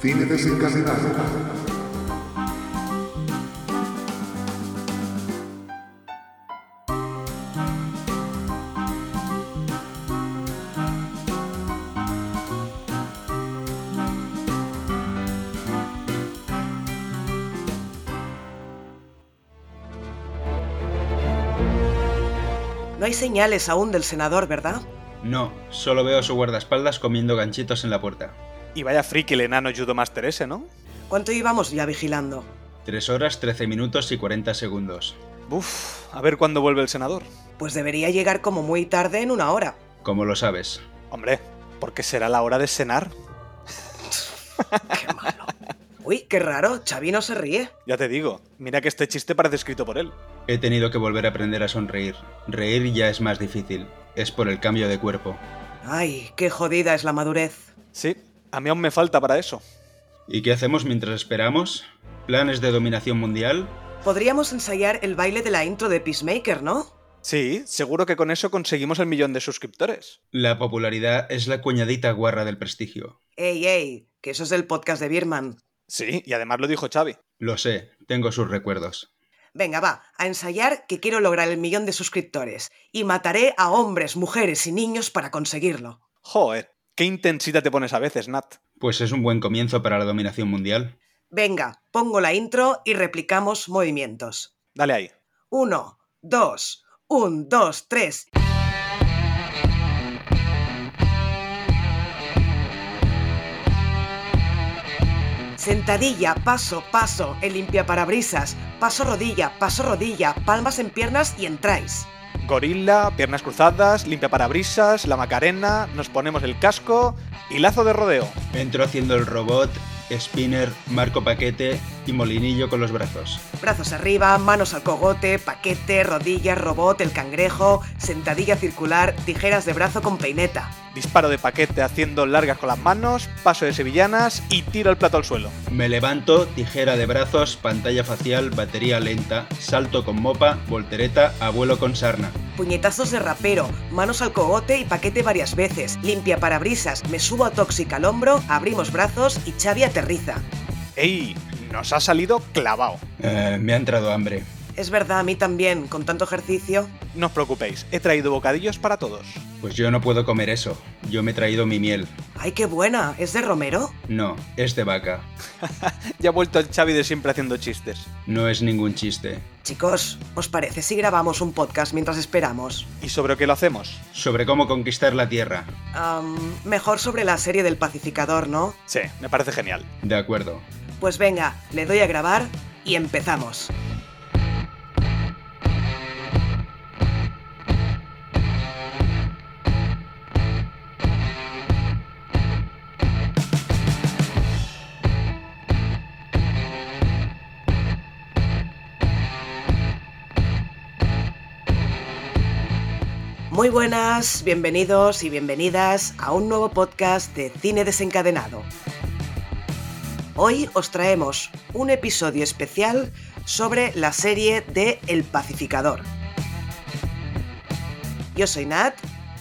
Cine desencadenado. No hay señales aún del senador, ¿verdad? No, solo veo a su guardaespaldas comiendo ganchitos en la puerta. Y vaya friki el enano Judomaster ese, ¿no? ¿Cuánto íbamos ya vigilando? 3 horas, 13 minutos y 40 segundos. Uf, a ver cuándo vuelve el senador. Pues debería llegar como muy tarde en una hora. ¿Cómo lo sabes? Hombre, porque será la hora de cenar. Qué malo. Uy, qué raro, Xavi no se ríe. Ya te digo, mira que este chiste parece escrito por él. He tenido que volver a aprender a sonreír. Reír ya es más difícil. Es por el cambio de cuerpo. Ay, qué jodida es la madurez. Sí, a mí aún me falta para eso. ¿Y qué hacemos mientras esperamos? ¿Planes de dominación mundial? Podríamos ensayar el baile de la intro de Peacemaker, ¿no? Sí, seguro que con eso conseguimos el millón de suscriptores. La popularidad es la cuñadita guarra del prestigio. Ey, ey, que eso es del podcast de Birman. Sí, y además lo dijo Xavi. Lo sé, tengo sus recuerdos. Venga, va, a ensayar que quiero lograr el millón de suscriptores. Y mataré a hombres, mujeres y niños para conseguirlo. Joder, qué intensidad te pones a veces, Nat. Pues es un buen comienzo para la dominación mundial. Venga, pongo la intro y replicamos movimientos. Dale ahí. Uno, dos, un, dos, tres. Sentadilla, paso, paso, el limpia parabrisas, paso rodilla, paso rodilla, palmas en piernas y entráis. Gorila, piernas cruzadas, limpia parabrisas, la macarena, nos ponemos el casco y lazo de rodeo. Entro haciendo el robot, spinner, marco paquete y molinillo con los brazos. Brazos arriba, manos al cogote, paquete, rodillas, robot, el cangrejo, sentadilla circular, tijeras de brazo con peineta. Disparo de paquete haciendo largas con las manos, paso de sevillanas y tiro el plato al suelo. Me levanto, tijera de brazos, pantalla facial, batería lenta, salto con mopa, voltereta, abuelo con sarna. Puñetazos de rapero, manos al cogote y paquete varias veces, limpia parabrisas, me subo a tóxica al hombro, abrimos brazos y Xavi aterriza. ¡Ey! Nos ha salido clavado. Eh, me ha entrado hambre. Es verdad, a mí también, con tanto ejercicio. No os preocupéis, he traído bocadillos para todos. Pues yo no puedo comer eso. Yo me he traído mi miel. ¡Ay, qué buena! ¿Es de Romero? No, es de vaca. ya ha vuelto el Xavi de siempre haciendo chistes. No es ningún chiste. Chicos, ¿os parece si grabamos un podcast mientras esperamos? ¿Y sobre qué lo hacemos? Sobre cómo conquistar la Tierra. Mejor sobre la serie del pacificador, ¿no? Sí, me parece genial. De acuerdo. Pues venga, le doy a grabar y empezamos. Muy buenas, bienvenidos y bienvenidas a un nuevo podcast de Cine Desencadenado. Hoy os traemos un episodio especial sobre la serie de El Pacificador. Yo soy Nat,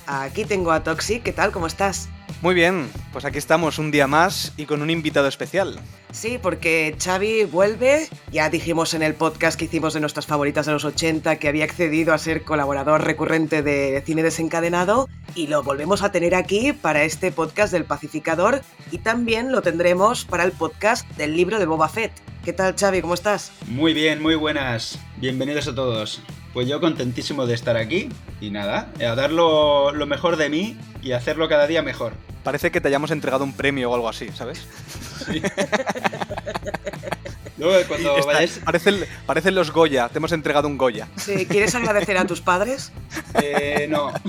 aquí tengo a Toxic, ¿qué tal? ¿Cómo estás? Muy bien, pues aquí estamos un día más y con un invitado especial. Sí, porque Xavi vuelve, ya dijimos en el podcast que hicimos de nuestras favoritas de los 80 que había accedido a ser colaborador recurrente de Cine Desencadenado y lo volvemos a tener aquí para este podcast del Pacificador y también lo tendremos para el podcast del libro de Boba Fett. ¿Qué tal Xavi? ¿Cómo estás? Muy bien, muy buenas. Bienvenidos a todos. Pues yo contentísimo de estar aquí y nada, a dar lo, lo mejor de mí y hacerlo cada día mejor. Parece que te hayamos entregado un premio o algo así, ¿sabes? Sí. Luego, cuando Está- vayáis... parecen, parecen los Goya, te hemos entregado un Goya. Sí, ¿Quieres agradecer a tus padres? Eh, no.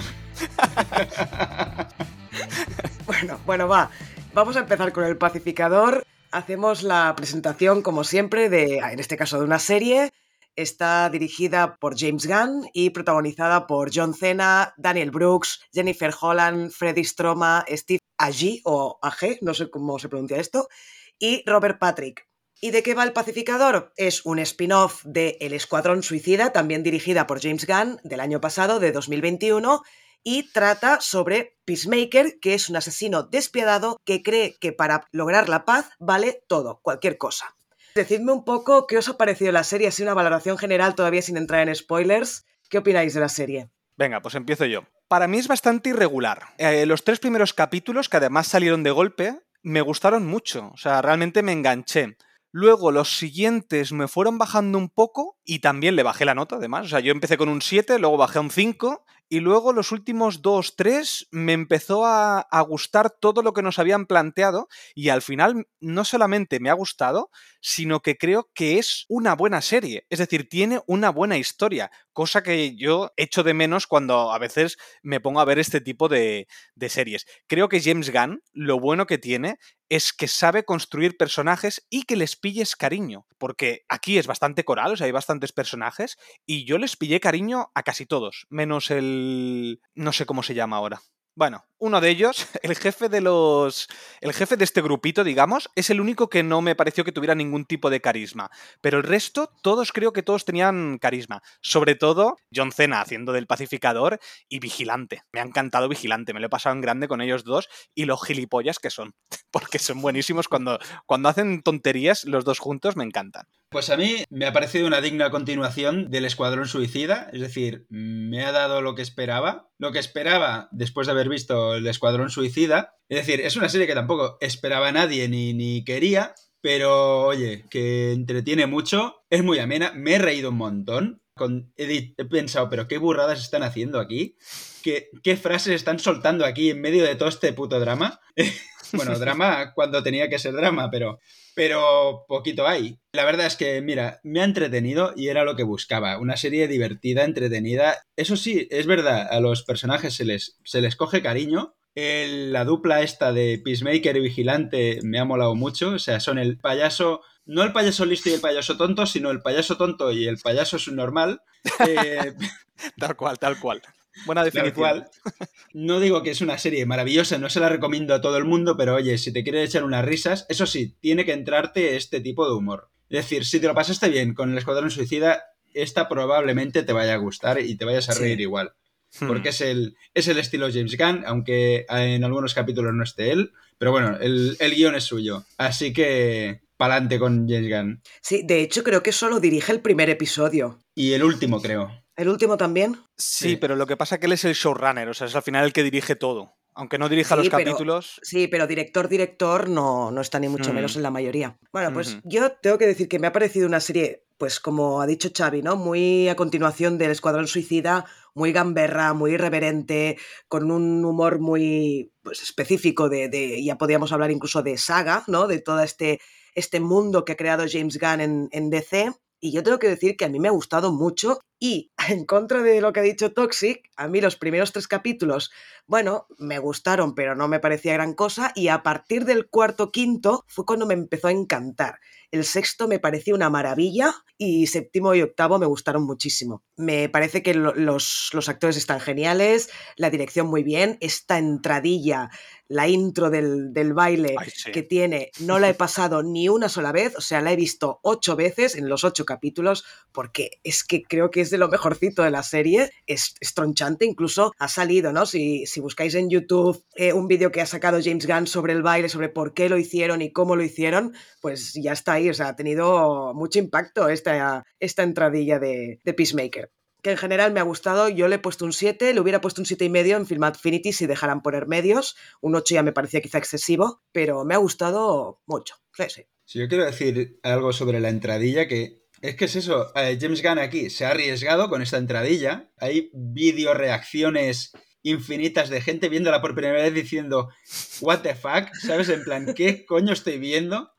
Bueno, bueno, va. Vamos a empezar con el pacificador. Hacemos la presentación, como siempre, de, en este caso, de una serie. Está dirigida por James Gunn y protagonizada por John Cena, Daniel Brooks, Jennifer Holland, Freddy Stroma, Steve Agee o Ag, no sé cómo se pronuncia esto, y Robert Patrick. ¿Y de qué va el pacificador? Es un spin-off de El Escuadrón Suicida, también dirigida por James Gunn, del año pasado, de 2021, y trata sobre Peacemaker, que es un asesino despiadado que cree que para lograr la paz vale todo, cualquier cosa. Decidme un poco qué os ha parecido la serie, así una valoración general todavía sin entrar en spoilers. ¿Qué opináis de la serie? Venga, pues empiezo yo. Para mí es bastante irregular. Eh, los tres primeros capítulos, que además salieron de golpe, me gustaron mucho. O sea, realmente me enganché. Luego los siguientes me fueron bajando un poco y también le bajé la nota además. O sea, yo empecé con un 7, luego bajé a un 5 y luego los últimos 2, 3 me empezó a, a, gustar todo lo que nos habían planteado y al final no solamente me ha gustado, sino que creo que es una buena serie. Es decir, tiene una buena historia, cosa que yo echo de menos cuando a veces me pongo a ver este tipo de, series. Creo que James Gunn lo bueno que tiene es que sabe construir personajes y que les pilles cariño. Porque aquí es bastante coral, o sea, hay bastantes personajes, y yo les pillé cariño a casi todos, menos el... no sé cómo se llama ahora. Bueno, uno de ellos, el jefe de los. El jefe de este grupito, digamos, es el único que no me pareció que tuviera ningún tipo de carisma. Pero el resto, todos creo que todos tenían carisma. Sobre todo, John Cena haciendo del pacificador y Vigilante. Me ha encantado Vigilante, me lo he pasado en grande con ellos dos y los gilipollas que son. Porque son buenísimos cuando, cuando hacen tonterías los dos juntos, me encantan. Pues a mí me ha parecido una digna continuación del Escuadrón Suicida, es decir, me ha dado lo que esperaba, lo que esperaba después de haber visto el Escuadrón Suicida, es decir, es una serie que tampoco esperaba nadie ni, ni quería, pero oye, que entretiene mucho, es muy amena, me he reído un montón, con, he, he, pensado, pero qué burradas están haciendo aquí, ¿Qué, qué frases están soltando aquí en medio de todo este puto drama. bueno, drama cuando tenía que ser drama, pero pero poquito hay. La verdad es que, mira, me ha entretenido y era lo que buscaba. Una serie divertida, entretenida. Eso sí, es verdad, a los personajes se les, se les coge cariño. El, la dupla esta de Peacemaker y Vigilante me ha molado mucho. O sea, son el payaso, no el payaso listo y el payaso tonto, sino el payaso tonto y el payaso subnormal. Eh... tal cual, tal cual. Buena definición. Cual, no digo que es una serie maravillosa, no se la recomiendo a todo el mundo, pero oye, si te quieres echar unas risas, eso sí, tiene que entrarte este tipo de humor. Es decir, si te lo pasaste bien con el Escuadrón Suicida, esta probablemente te vaya a gustar y te vayas a reír sí. igual. Porque hmm. es, el, es el estilo James Gunn, aunque en algunos capítulos no esté él. Pero bueno, el, el guion es suyo. Así que pa'lante con James Gunn. Sí, de hecho creo que solo dirige el primer episodio. Y el último, creo. ¿El último también? Sí, sí, pero lo que pasa es que él es el showrunner, o sea, es al final el que dirige todo. Aunque no dirija sí, los pero, capítulos. Sí, pero director, director no, no está ni mucho mm. menos en la mayoría. Bueno, pues mm -hmm. yo tengo que decir que me ha parecido una serie, pues como ha dicho Xavi, ¿no? Muy a continuación del Escuadrón Suicida, muy gamberra, muy irreverente, con un humor muy pues, específico de, de, ya podríamos hablar incluso de saga, ¿no? De todo este, este mundo que ha creado James Gunn en, en DC. Y yo tengo que decir que a mí me ha gustado mucho y en contra de lo que ha dicho Toxic, a mí los primeros tres capítulos, bueno, me gustaron, pero no me parecía gran cosa y a partir del cuarto, quinto fue cuando me empezó a encantar. El sexto me pareció una maravilla y séptimo y octavo me gustaron muchísimo. Me parece que lo, los, los actores están geniales, la dirección muy bien, esta entradilla la intro del, del baile Ay, sí. que tiene, no la he pasado ni una sola vez, o sea, la he visto ocho veces en los ocho capítulos, porque es que creo que es de lo mejorcito de la serie, es, es tronchante, incluso ha salido, ¿no? Si, si buscáis en YouTube eh, un vídeo que ha sacado James Gunn sobre el baile, sobre por qué lo hicieron y cómo lo hicieron, pues ya está ahí, o sea, ha tenido mucho impacto esta, esta entradilla de, de Peacemaker que en general me ha gustado. Yo le he puesto un 7, le hubiera puesto un 7,5 y medio en Film Affinity si dejaran poner medios. Un 8 ya me parecía quizá excesivo, pero me ha gustado mucho. Sí, sí. Si yo quiero decir algo sobre la entradilla, que es que es eso, eh, James Gunn aquí se ha arriesgado con esta entradilla. Hay vídeo reacciones infinitas de gente viéndola por primera vez diciendo, what the fuck, ¿sabes? En plan, ¿qué coño estoy viendo?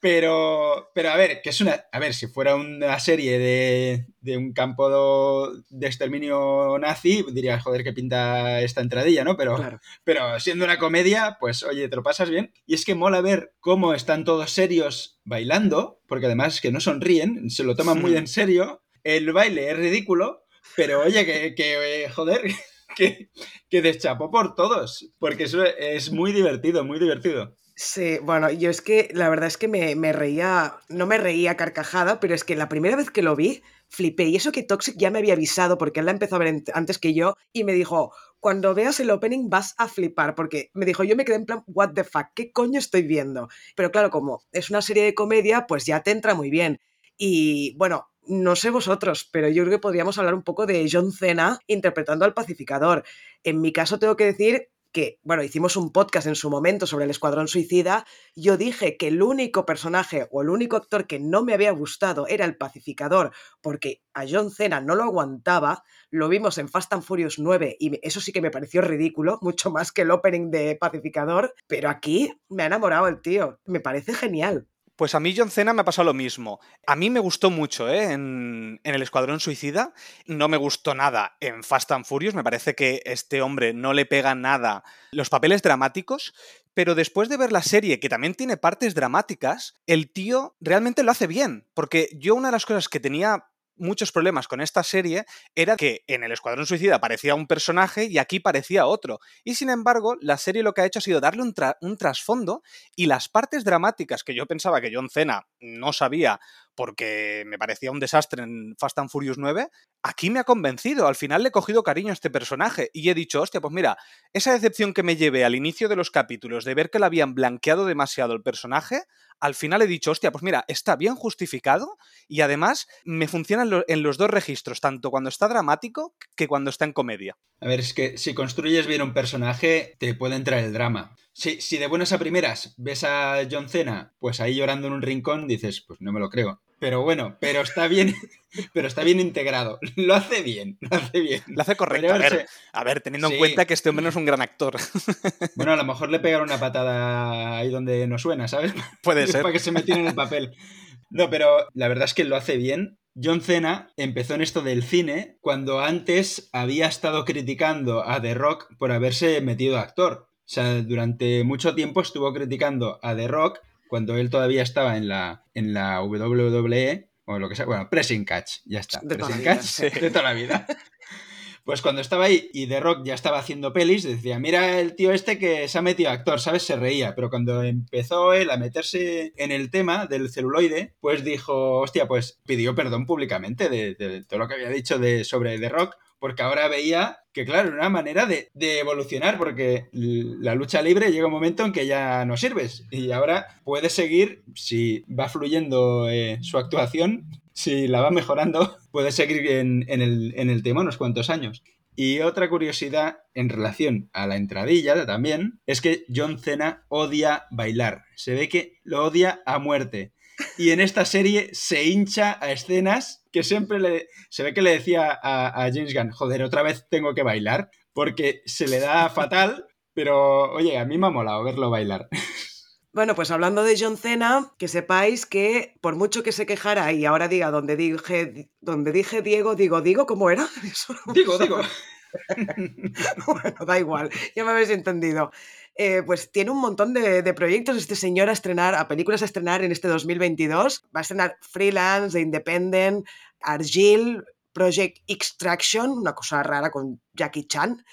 Pero, pero a ver, que es una, a ver, si fuera una serie de, de un campo de exterminio nazi, diría, joder, que pinta esta entradilla, ¿no? Pero, claro. pero siendo una comedia, pues oye, te lo pasas bien. Y es que mola ver cómo están todos serios bailando, porque además que no sonríen, se lo toman muy en serio. El baile es ridículo, pero oye, que, que joder, que, que deschapó por todos, porque eso es muy divertido, muy divertido. Sí, bueno, yo es que la verdad es que me, me, reía, no me reía carcajada, pero es que la primera vez que lo vi flipé. Y eso que Toxic ya me había avisado porque él la empezó a ver antes que yo y me dijo, cuando veas el opening vas a flipar, porque me dijo, yo me quedé en plan, what the fuck, ¿qué coño estoy viendo? Pero claro, como es una serie de comedia, pues ya te entra muy bien. Y bueno, no sé vosotros, pero yo creo que podríamos hablar un poco de John Cena interpretando al pacificador. En mi caso tengo que decir que, bueno, hicimos un podcast en su momento sobre el Escuadrón Suicida, yo dije que el único personaje o el único actor que no me había gustado era el pacificador, porque a John Cena no lo aguantaba, lo vimos en Fast and Furious 9 y eso sí que me pareció ridículo, mucho más que el opening de pacificador, pero aquí me ha enamorado el tío, me parece genial. Pues a mí John Cena me ha pasado lo mismo. A mí me gustó mucho ¿eh? en, en, El Escuadrón Suicida. No me gustó nada en Fast and Furious. Me parece que este hombre no le pega nada los papeles dramáticos. Pero después de ver la serie, que también tiene partes dramáticas, el tío realmente lo hace bien. Porque yo una de las cosas que tenía muchos problemas con esta serie era que en el Escuadrón Suicida parecía un personaje y aquí parecía otro. Y sin embargo, la serie lo que ha hecho ha sido darle un, un trasfondo y las partes dramáticas que yo pensaba que John Cena no sabía porque me parecía un desastre en Fast and Furious 9, aquí me ha convencido. Al final le he cogido cariño a este personaje y he dicho, hostia, pues mira, esa decepción que me llevé al inicio de los capítulos de ver que le habían blanqueado demasiado el personaje, al final he dicho, hostia, pues mira, está bien justificado y además me funciona en los dos registros, tanto cuando está dramático que cuando está en comedia. A ver, es que si construyes bien un personaje, te puede entrar el drama. Si, si de buenas a primeras ves a John Cena, pues ahí llorando en un rincón, dices, pues no me lo creo. Pero bueno, pero está bien, pero está bien integrado. Lo hace bien, lo hace bien. Lo hace correcto. A ver, a ver, teniendo en cuenta que este hombre no es un gran actor. Bueno, a lo mejor le pegaron una patada ahí donde no suena, ¿sabes? Puede ser. Para que se metiera en el papel. No, pero la verdad es que lo hace bien. John Cena empezó en esto del cine cuando antes había estado criticando a The Rock por haberse metido actor. O sea, durante mucho tiempo estuvo criticando a The Rock cuando él todavía estaba en la, en la WWE, o lo que sea, bueno, Pressing Catch, ya está. De Pressing toda Catch de toda la vida. Pues cuando estaba ahí y The Rock ya estaba haciendo pelis, decía, mira el tío este que se ha metido actor, ¿sabes? Se reía. Pero cuando empezó él a meterse en el tema del celuloide, pues dijo, hostia, pues pidió perdón públicamente de, de todo lo que había dicho de, sobre The Rock, porque ahora veía que, claro, era una manera de, evolucionar, porque la lucha libre llega un momento en que ya no sirves y ahora puedes seguir, si va fluyendo eh, su actuación, si la va mejorando, puedes seguir en, en, el, en el tema unos cuantos años. Y otra curiosidad en relación a la entradilla también es que John Cena odia bailar. Se ve que lo odia a muerte. Y en esta serie se hincha a escenas que siempre le, se ve que le decía a, a, James Gunn, joder, otra vez tengo que bailar, porque se le da fatal, pero oye, a mí me ha molado verlo bailar. Bueno, pues hablando de John Cena, que sepáis que por mucho que se quejara y ahora diga donde dije, donde dije Diego, digo, digo, ¿cómo era? Eso digo, digo. bueno, da igual, ya me habéis entendido. Eh, pues tiene un montón de, proyectos este señor a estrenar, a películas a estrenar en este 2022. Va a estrenar Freelance, The Independent, Argyle, Project Extraction, una cosa rara con Jackie Chan.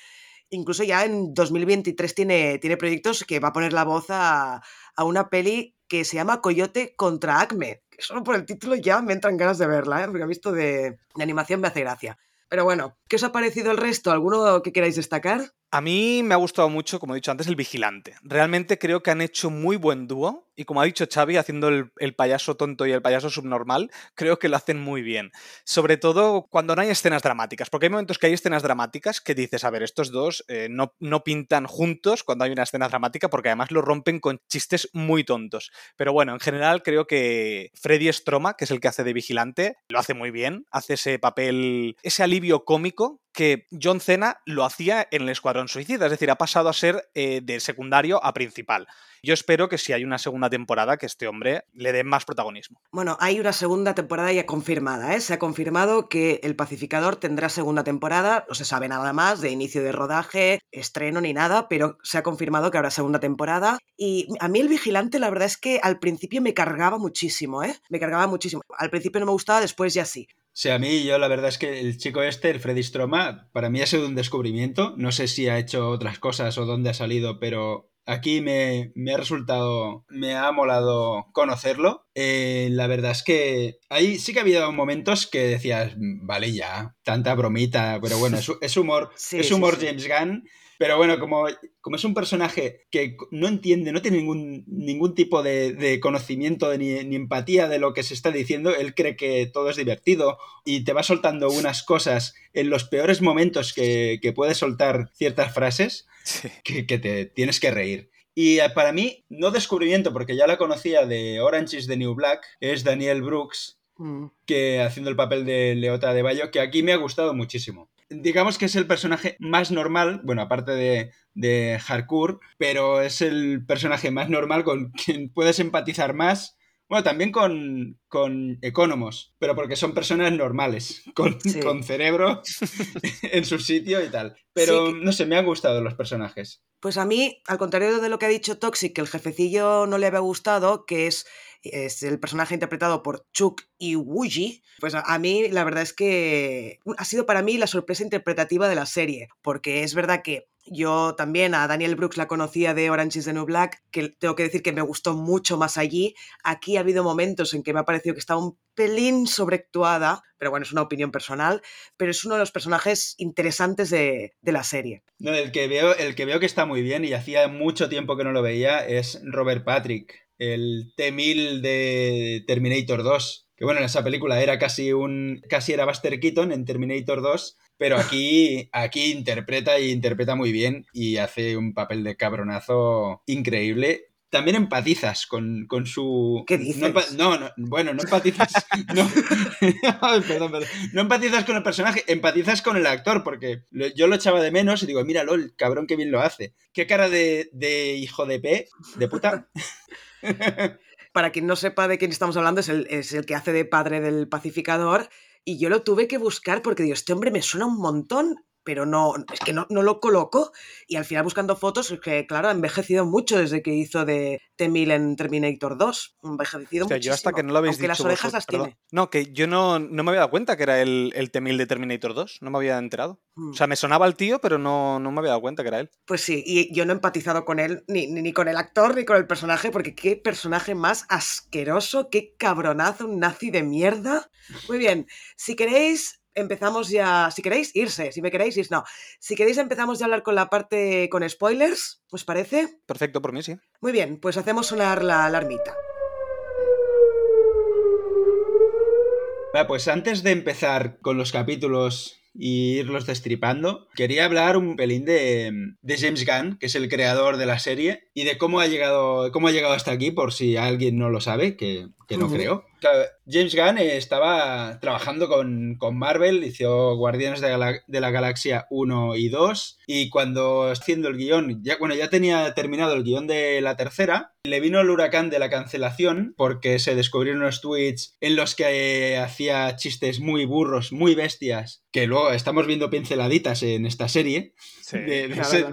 Incluso ya en 2023 tiene, tiene proyectos que va a poner la voz a, a una peli que se llama Coyote contra Acme. Solo por el título ya me entran ganas de verla, ¿eh? porque visto de, de animación me hace gracia. Pero bueno, ¿qué os ha parecido el resto? ¿Alguno que queráis destacar? A mí me ha gustado mucho, como he dicho antes, el vigilante. Realmente creo que han hecho muy buen dúo. Y como ha dicho Xavi, haciendo el, payaso tonto y el payaso subnormal, creo que lo hacen muy bien. Sobre todo cuando no hay escenas dramáticas. Porque hay momentos que hay escenas dramáticas que dices, a ver, estos dos eh, no, no, pintan juntos cuando hay una escena dramática, porque además lo rompen con chistes muy tontos. Pero bueno, en general creo que Freddy Stroma, que es el que hace de vigilante, lo hace muy bien. Hace ese papel, ese alivio cómico que John Cena lo hacía en el Escuadrón Suicida, es decir, ha pasado a ser eh, de secundario a principal. Yo espero que si hay una segunda temporada, que este hombre le dé más protagonismo. Bueno, hay una segunda temporada ya confirmada, ¿eh? Se ha confirmado que El Pacificador tendrá segunda temporada, no se sabe nada más de inicio de rodaje, estreno ni nada, pero se ha confirmado que habrá segunda temporada. Y a mí El Vigilante, la verdad es que al principio me cargaba muchísimo, ¿eh? Me cargaba muchísimo. Al principio no me gustaba, después ya sí. Sí, a mí yo la verdad es que el chico este, el Freddy Stroma, para mí ha sido un descubrimiento. No sé si ha hecho otras cosas o dónde ha salido, pero aquí me, me, ha resultado, me ha molado conocerlo. eh, la verdad es que ahí sí que ha habido momentos que decías, vale ya, tanta bromita, pero bueno, es, humor, es humor James Gunn. Pero bueno, como, como, es un personaje que no entiende, no tiene ningún, ningún tipo de, conocimiento ni, ni, empatía de lo que se está diciendo, él cree que todo es divertido y te va soltando unas cosas en los peores momentos que, que puede soltar ciertas frases que, que te tienes que reír. Y eh, para mí, no descubrimiento, porque ya la conocía de Orange is the New Black, es Daniel Brooks, mm. que haciendo el papel de Leota de Bayo, que aquí me ha gustado muchísimo. Digamos que es el personaje más normal, bueno, aparte de, de Harcourt, pero es el personaje más normal con quien puedes empatizar más bueno, también con, con ecónomos, pero porque son personas normales, con, con cerebro en su sitio y tal. Pero no sé, me han gustado los personajes. Pues a mí, al contrario de lo que ha dicho Toxic, que el jefecillo no le había gustado, que es, es el personaje interpretado por Chuck Iwuji, pues a, mí la verdad es que ha sido para mí la sorpresa interpretativa de la serie, porque es verdad que yo también a Daniel Brooks la conocía de Orange is the New Black, que tengo que decir que me gustó mucho más allí. Aquí ha habido momentos en que me ha parecido que estaba un pelín sobreactuada, pero bueno, es una opinión personal, pero es uno de los personajes interesantes de, la serie. No, el que, veo, el que veo que está muy bien y hacía mucho tiempo que no lo veía es Robert Patrick, el T-1000 de Terminator 2 que bueno, en esa película era casi un casi era Buster Keaton en Terminator 2 pero aquí, aquí interpreta y interpreta muy bien y hace un papel de cabronazo increíble. También empatizas con, su... ¿Qué dices? No, no, bueno, no empatizas... No, perdón, perdón. No empatizas con el personaje, empatizas con el actor, porque yo lo echaba de menos y digo, míralo, el cabrón que bien lo hace. ¿Qué cara de, de hijo de P, de puta? Para quien no sepa de quién estamos hablando, es el, es el que hace de padre del pacificador y yo lo tuve que buscar porque digo, este hombre me suena un montón pero no, es que no, lo coloco. Y al final buscando fotos, es que claro, ha envejecido mucho desde que hizo de T-1000 en Terminator 2. Envejecido mucho. Yo hasta que no lo habéis dicho las orejas las tiene. No, que yo no, no, me había dado cuenta que era el, el T-1000 de Terminator 2. No me había enterado. O sea, mm. me sonaba el tío, pero no, no me había dado cuenta que era él. Pues sí, y yo no he empatizado con él, ni, ni, ni con el actor, ni con el personaje, porque qué personaje más asqueroso, qué cabronazo, un nazi de mierda. Muy bien, si queréis, empezamos ya, si queréis, irse, si me queréis, ir, no. Si queréis empezamos ya a hablar con la parte con spoilers, ¿os parece? Perfecto, por mí sí. Muy bien, pues hacemos sonar la alarmita. pues antes de empezar con los capítulos y irlos destripando, quería hablar un pelín de, de, James Gunn, que es el creador de la serie, y de cómo ha llegado, cómo ha llegado hasta aquí, por si alguien no lo sabe, que, que no creo. James Gunn estaba trabajando con, Marvel, hizo Guardianes de, la, Galaxia 1 y 2, y cuando haciendo el guion, ya, bueno, ya tenía terminado el guion de la tercera, le vino el huracán de la cancelación porque se descubrieron unos tweets en los que hacía chistes muy burros, muy bestias, que luego estamos viendo pinceladitas en esta serie, de,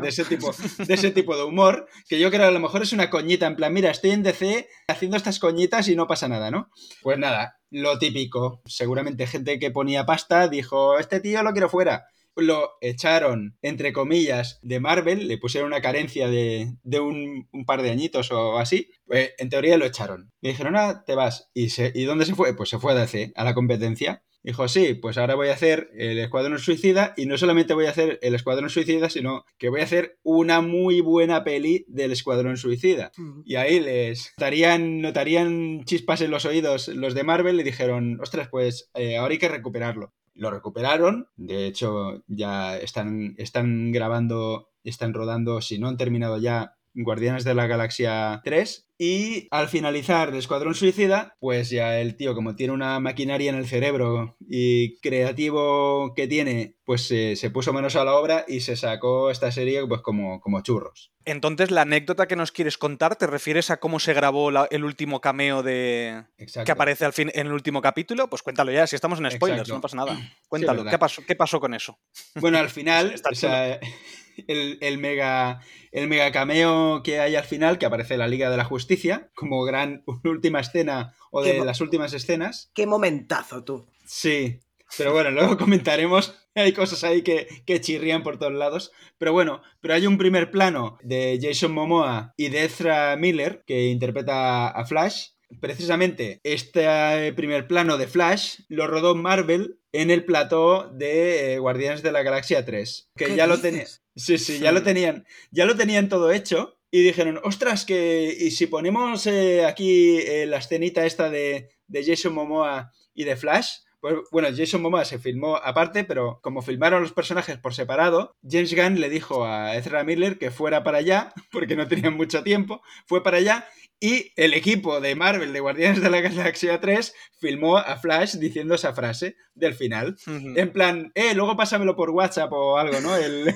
ese, tipo, de ese tipo de humor, que yo creo que a lo mejor es una coñita, en plan, mira, estoy en DC haciendo estas coñitas y no pasa nada, ¿no? Pues nada, lo típico. Seguramente gente que ponía pasta dijo, este tío lo quiero fuera. Lo echaron, entre comillas, de Marvel, le pusieron una carencia de, un, par de añitos o así. Pues en teoría lo echaron. Le dijeron, ah, te vas. ¿Y, se, ¿Y dónde se fue? Pues se fue a DC, a la competencia. Dijo, sí, pues ahora voy a hacer el Escuadrón Suicida y no solamente voy a hacer el Escuadrón Suicida, sino que voy a hacer una muy buena peli del Escuadrón Suicida. Y ahí les notarían, notarían chispas en los oídos los de Marvel y dijeron, ostras, pues eh, ahora hay que recuperarlo. Lo recuperaron, de hecho ya están, están grabando, están rodando, si no han terminado ya, Guardianes de la Galaxia 3 y al finalizar el Escuadrón Suicida, pues ya el tío, como tiene una maquinaria en el cerebro y creativo que tiene, pues se puso manos a la obra y se sacó esta serie pues como, como churros. Entonces, la anécdota que nos quieres contar, ¿te refieres a cómo se grabó el último cameo de que aparece al fin en el último capítulo? Pues cuéntalo ya, si estamos en spoilers, no pasa nada. Cuéntalo, ¿qué, pasó, ¿qué pasó con eso? Bueno, al final, el, mega, el mega cameo que hay al final, que aparece la Liga de la Justicia, como gran última escena o de las últimas escenas. Qué momentazo tú. Sí, pero bueno, luego comentaremos. Hay cosas ahí que, que, chirrían por todos lados. Pero bueno, pero hay un primer plano de Jason Momoa y de Ezra Miller, que interpreta a Flash, precisamente este primer plano de Flash lo rodó Marvel en el plató de eh, Guardianes de la Galaxia 3, que ya lo tenían. Sí, sí, ya lo tenían, ya lo tenían todo hecho y dijeron, ostras, que y si ponemos eh, aquí eh, la escenita esta de, de Jason Momoa y de Flash, pues, bueno, Jason Momoa se filmó aparte, pero como filmaron los personajes por separado, James Gunn le dijo a Ezra Miller que fuera para allá, porque no tenían mucho tiempo, fue para allá y el equipo de Marvel de Guardianes de la Galaxia 3 filmó a Flash diciendo esa frase del final. En plan, eh, luego pásamelo por WhatsApp o algo, ¿no? El,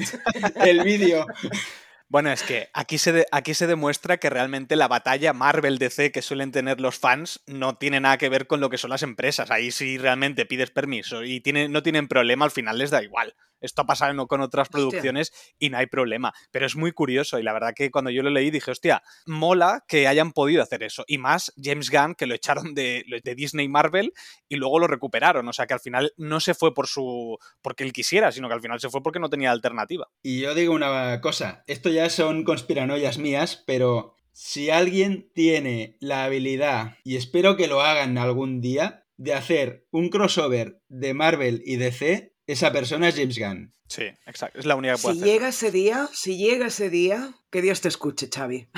el vídeo. Bueno, es que aquí se, aquí se demuestra que realmente la batalla Marvel-DC que suelen tener los fans no tiene nada que ver con lo que son las empresas. Ahí si realmente pides permiso y tiene, no tienen problema, al final les da igual. Esto ha pasado con otras producciones y no hay problema. Pero es muy curioso y la verdad que cuando yo lo leí dije, hostia, mola que hayan podido hacer eso. Y más James Gunn, que lo echaron de, de Disney Marvel y luego lo recuperaron. O sea que al final no se fue por su porque él quisiera, sino que al final se fue porque no tenía alternativa. Y yo digo una cosa, esto ya son conspiranoias mías, pero si alguien tiene la habilidad, y espero que lo hagan algún día, de hacer un crossover de Marvel y DC, esa persona es James Gunn. Sí, exacto. Es la única que puede Si llega ese día, si llega ese día, que Dios te escuche, Xavi.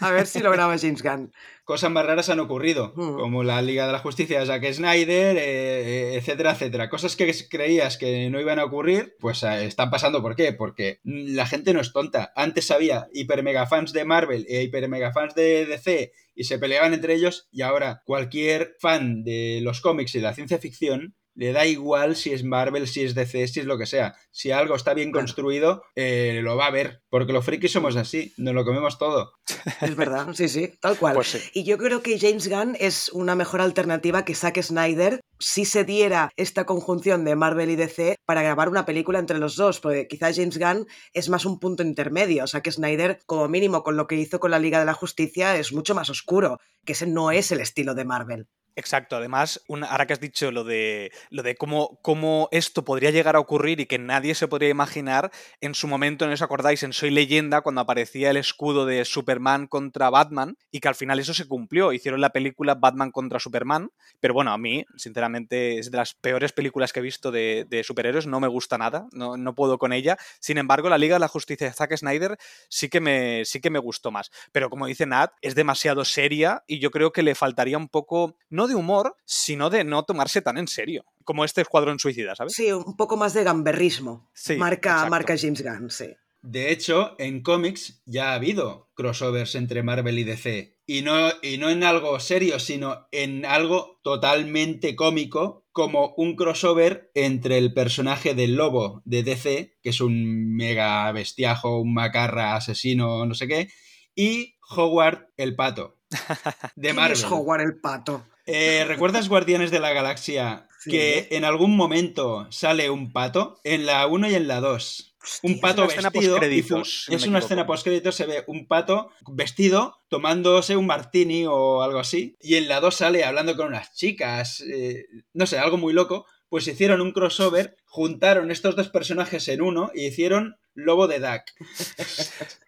A ver si lo graba James Gunn. Cosas más raras han ocurrido, mm. como la Liga de la Justicia de Zack Snyder, eh, eh, etcétera, etcétera. Cosas que creías que no iban a ocurrir, pues eh, están pasando. ¿Por qué? Porque la gente no es tonta. Antes había hiper mega fans de Marvel e hiper mega fans de DC y se peleaban entre ellos, y ahora cualquier fan de los cómics y de la ciencia ficción le da igual si es Marvel, si es DC, si es lo que sea. Si algo está bien construido, eh, lo va a ver. Porque los frikis somos así, nos lo comemos todo. Es verdad, sí, sí, tal cual. Pues y yo creo que James Gunn es una mejor alternativa que Zack Snyder si se diera esta conjunción de Marvel y DC para grabar una película entre los dos, porque quizás James Gunn es más un punto intermedio. O sea que Snyder, como mínimo, con lo que hizo con la Liga de la Justicia, es mucho más oscuro, que ese no es el estilo de Marvel. Exacto, además, ahora que has dicho lo de, lo de cómo, cómo, esto podría llegar a ocurrir y que nadie se podría imaginar, en su momento, ¿no os acordáis? En Soy leyenda, cuando aparecía el escudo de Superman contra Batman, y que al final eso se cumplió, hicieron la película Batman contra Superman, pero bueno, a mí, sinceramente, es de las peores películas que he visto de, superhéroes, no me gusta nada, no, no, puedo con ella, sin embargo, la Liga de la Justicia de Zack Snyder sí que, me, sí que me gustó más, pero como dice Nat, es demasiado seria y yo creo que le faltaría un poco de humor, sino de no tomarse tan en serio. Como este Escuadrón Suicida, ¿sabes? Sí, un poco más de gamberrismo. Sí, marca, marca James Gunn, sí. De hecho, en cómics ya ha habido crossovers entre Marvel y DC. Y no, y no en algo serio, sino en algo totalmente cómico, como un crossover entre el personaje del lobo de DC, que es un mega bestiajo, un macarra asesino, no sé qué, y Howard el pato. De Marvel. es Howard el pato? Eh, ¿Recuerdas Guardianes de la Galaxia? Que en algún momento sale un pato, en la 1 y en la 2. un pato vestido. es una escena post se ve un pato vestido tomándose un martini o algo así. Y en la 2 sale hablando con unas chicas. Eh, no sé, algo muy loco. Pues hicieron un crossover, juntaron estos dos personajes en uno y hicieron Lobo de Duck.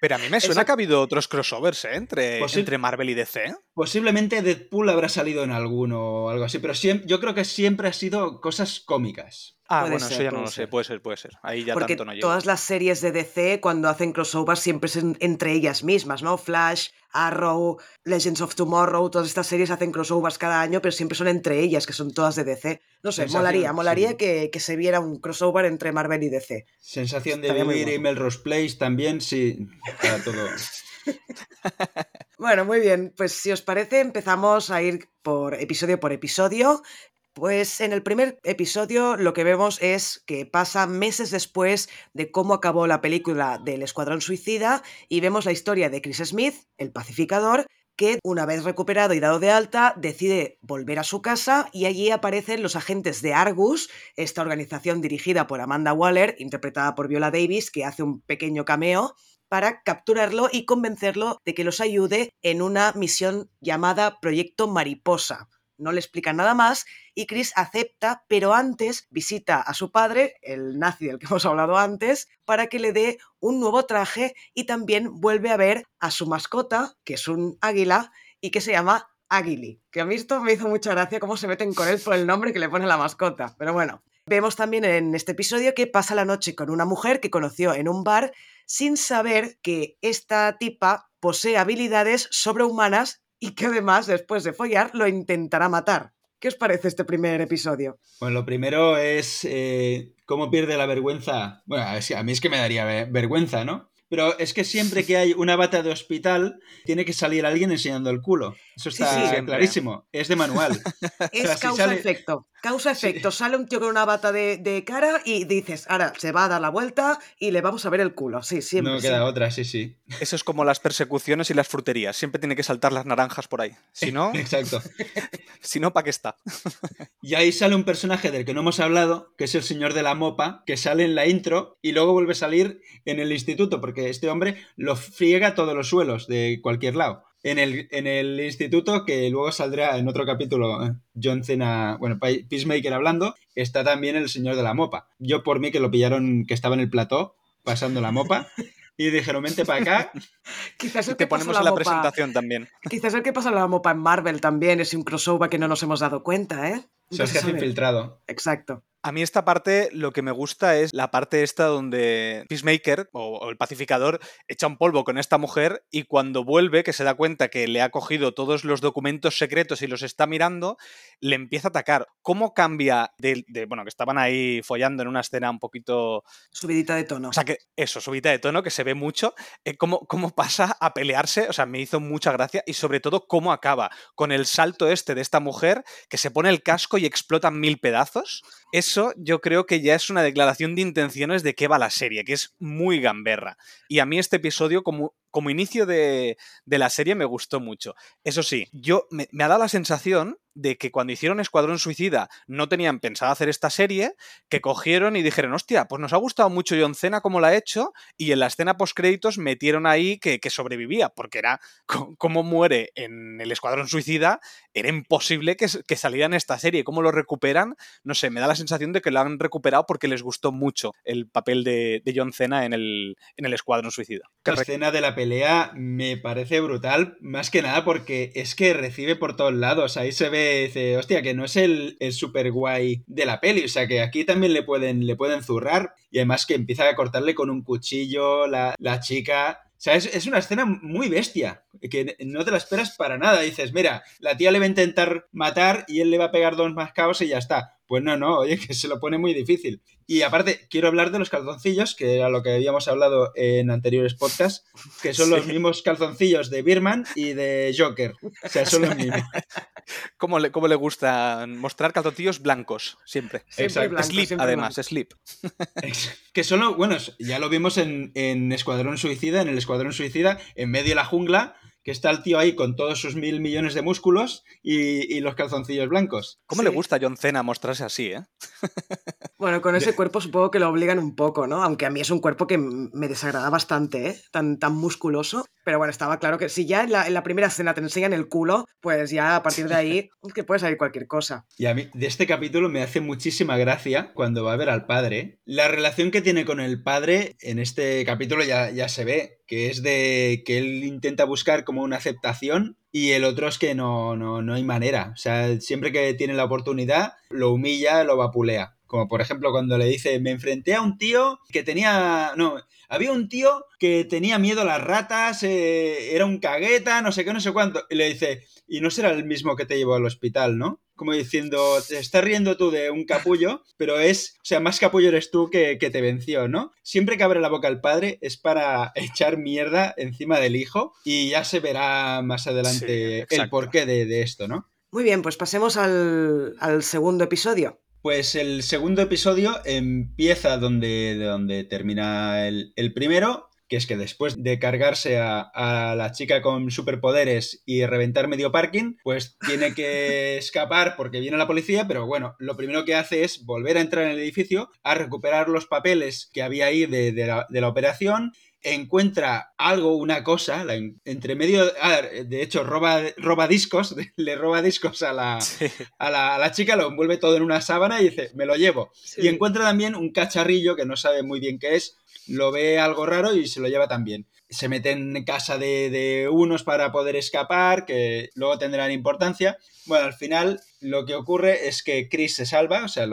Pero a mí me suena que ha habido otros crossovers ¿eh? entre, entre Marvel y DC. Posiblemente Deadpool habrá salido en alguno o algo así, pero yo creo que siempre ha sido cosas cómicas. Ah, bueno, eso ya no lo sé, puede ser, puede ser. Ahí ya Porque tanto no Todas las series de DC, cuando hacen crossovers, siempre son entre ellas mismas, ¿no? Flash, Arrow, Legends of Tomorrow, todas estas series hacen crossovers cada año, pero siempre son entre ellas, que son todas de DC. No sé, molaría, molaría que, se viera un crossover entre Marvel y DC. Sensación de vivir y Melrose Place también, sí, para todo. bueno, muy bien, pues si os parece, empezamos a ir por episodio por episodio. Pues en el primer episodio lo que vemos es que pasa meses después de cómo acabó la película del Escuadrón Suicida y vemos la historia de Chris Smith, el pacificador, que una vez recuperado y dado de alta decide volver a su casa y allí aparecen los agentes de Argus, esta organización dirigida por Amanda Waller, interpretada por Viola Davis, que hace un pequeño cameo para capturarlo y convencerlo de que los ayude en una misión llamada Proyecto Mariposa no le explica nada más y Chris acepta, pero antes visita a su padre, el nazi del que hemos hablado antes, para que le dé un nuevo traje y también vuelve a ver a su mascota, que es un águila y que se llama Aguili, que a mí esto me hizo mucha gracia cómo se meten con él por el nombre que le pone la mascota. Pero bueno, vemos también en este episodio que pasa la noche con una mujer que conoció en un bar sin saber que esta tipa posee habilidades sobrehumanas y que además, después de follar, lo intentará matar. ¿Qué os parece este primer episodio? Bueno, lo primero es eh, cómo pierde la vergüenza. Bueno, a mí es que me daría vergüenza, ¿no? Pero es que siempre que hay una bata de hospital, tiene que salir alguien enseñando el culo. Eso está clarísimo. Es de manual. Es causa-efecto. Causa-efecto. Sale un tío con una bata de, cara y dices, ahora se va a dar la vuelta y le vamos a ver el culo. Sí, siempre. No queda otra, sí, sí. Eso es como las persecuciones y las fruterías. Siempre tiene que saltar las naranjas por ahí. Si no. Exacto. si no, ¿para qué está? y ahí sale un personaje del que no hemos hablado, que es el señor de la mopa, que sale en la intro y luego vuelve a salir en el instituto, porque este hombre lo friega todos los suelos de cualquier lado en el, en el instituto, que luego saldrá en otro capítulo, eh, John Cena, bueno, Peacemaker hablando, está también el señor de la mopa. Yo por mí que lo pillaron, que estaba en el plató, pasando la mopa, y dijeron, vente para acá. Quizás el que ponemos en la presentación también. Quizás el que pasa la mopa en Marvel también es un crossover que no nos hemos dado cuenta, ¿eh? Es que infiltrado. Exacto. A mí esta parte lo que me gusta es la parte esta donde Peacemaker o, el pacificador echa un polvo con esta mujer y cuando vuelve, que se da cuenta que le ha cogido todos los documentos secretos y los está mirando, le empieza a atacar. ¿Cómo cambia de, bueno, que estaban ahí follando en una escena un poquito... Subidita de tono. O sea, que eso, subidita de tono, que se ve mucho. Eh, cómo, ¿Cómo pasa a pelearse? O sea, me hizo mucha gracia y sobre todo cómo acaba con el salto este de esta mujer que se pone el casco y explota mil pedazos. Yo creo que ya es una declaración de intenciones de qué va la serie, que es muy gamberra. Y a mí este episodio, como como inicio de, la serie me gustó mucho. Eso sí, yo me, ha dado la sensación de que cuando hicieron Escuadrón Suicida no tenían pensado hacer esta serie, que cogieron y dijeron, hostia, pues nos ha gustado mucho John Cena como la ha hecho, y en la escena post-créditos metieron ahí que, sobrevivía, porque era como muere en el Escuadrón Suicida, era imposible que, que saliera en esta serie. ¿Cómo lo recuperan? No sé, me da la sensación de que lo han recuperado porque les gustó mucho el papel de, John Cena en el, en el Escuadrón Suicida. La escena de la pelea me parece brutal, más que nada porque es que recibe por todos lados. Ahí se ve, dice, hostia, que no es el, el super guay de la peli. O sea, que aquí también le pueden, le pueden zurrar. Y además que empieza a cortarle con un cuchillo la, la chica. O sea, es, es, una escena muy bestia, que no te la esperas para nada. Dices, mira, la tía le va a intentar matar y él le va a pegar dos más cabos y ya está. Pues no, no, oye, que se lo pone muy difícil. Y aparte, quiero hablar de los calzoncillos, que era lo que habíamos hablado en anteriores podcasts, que son los mismos calzoncillos de Birman y de Joker. O sea, son los mismos. ¿Cómo le, le gusta mostrar calzoncillos blancos? Siempre. Exacto. slip, además, slip. que son, bueno, ya lo vimos en, en Escuadrón Suicida, en el Escuadrón Suicida, en medio de la jungla, que está el tío ahí con todos sus mil millones de músculos y, los calzoncillos blancos. ¿Cómo le gusta a John Cena mostrarse así, eh? bueno, con ese cuerpo supongo que lo obligan un poco, ¿no? Aunque a mí es un cuerpo que me desagrada bastante, ¿eh? Tan, tan musculoso. Pero bueno, estaba claro que si ya en la, primera escena te enseñan el culo, pues ya a partir de ahí es que puede salir cualquier cosa. Y a mí de este capítulo me hace muchísima gracia cuando va a ver al padre. La relación que tiene con el padre en este capítulo ya, ya se ve, que es de que él intenta buscar como una aceptación y el otro es que no, no, no hay manera. O sea, siempre que tiene la oportunidad, lo humilla, lo vapulea. Como por ejemplo cuando le dice, me enfrenté a un tío que tenía... No, había un tío que tenía miedo a las ratas, eh, era un cagueta, no sé qué, no sé cuánto. Y le dice, y no será el mismo que te llevó al hospital, ¿no? Como diciendo, te estás riendo tú de un capullo, pero es, o sea, más capullo eres tú que, te venció, ¿no? Siempre que abre la boca el padre es para echar mierda encima del hijo y ya se verá más adelante el porqué de, esto, ¿no? Muy bien, pues pasemos al, al segundo episodio. Pues el segundo episodio empieza donde, donde termina el, primero, que es que después de cargarse a, la chica con superpoderes y reventar medio parking, pues tiene que escapar porque viene la policía, pero bueno, lo primero que hace es volver a entrar en el edificio, a recuperar los papeles que había ahí de, la, de la operación encuentra algo, una cosa, entre medio, ah, de hecho, roba, roba discos, le roba discos a la, a la, chica, lo envuelve todo en una sábana y dice, me lo llevo. Y encuentra también un cacharrillo que no sabe muy bien qué es, lo ve algo raro y se lo lleva también. Se mete en casa de, unos para poder escapar, que luego tendrán importancia. Bueno, al final lo que ocurre es que Chris se salva, o sea,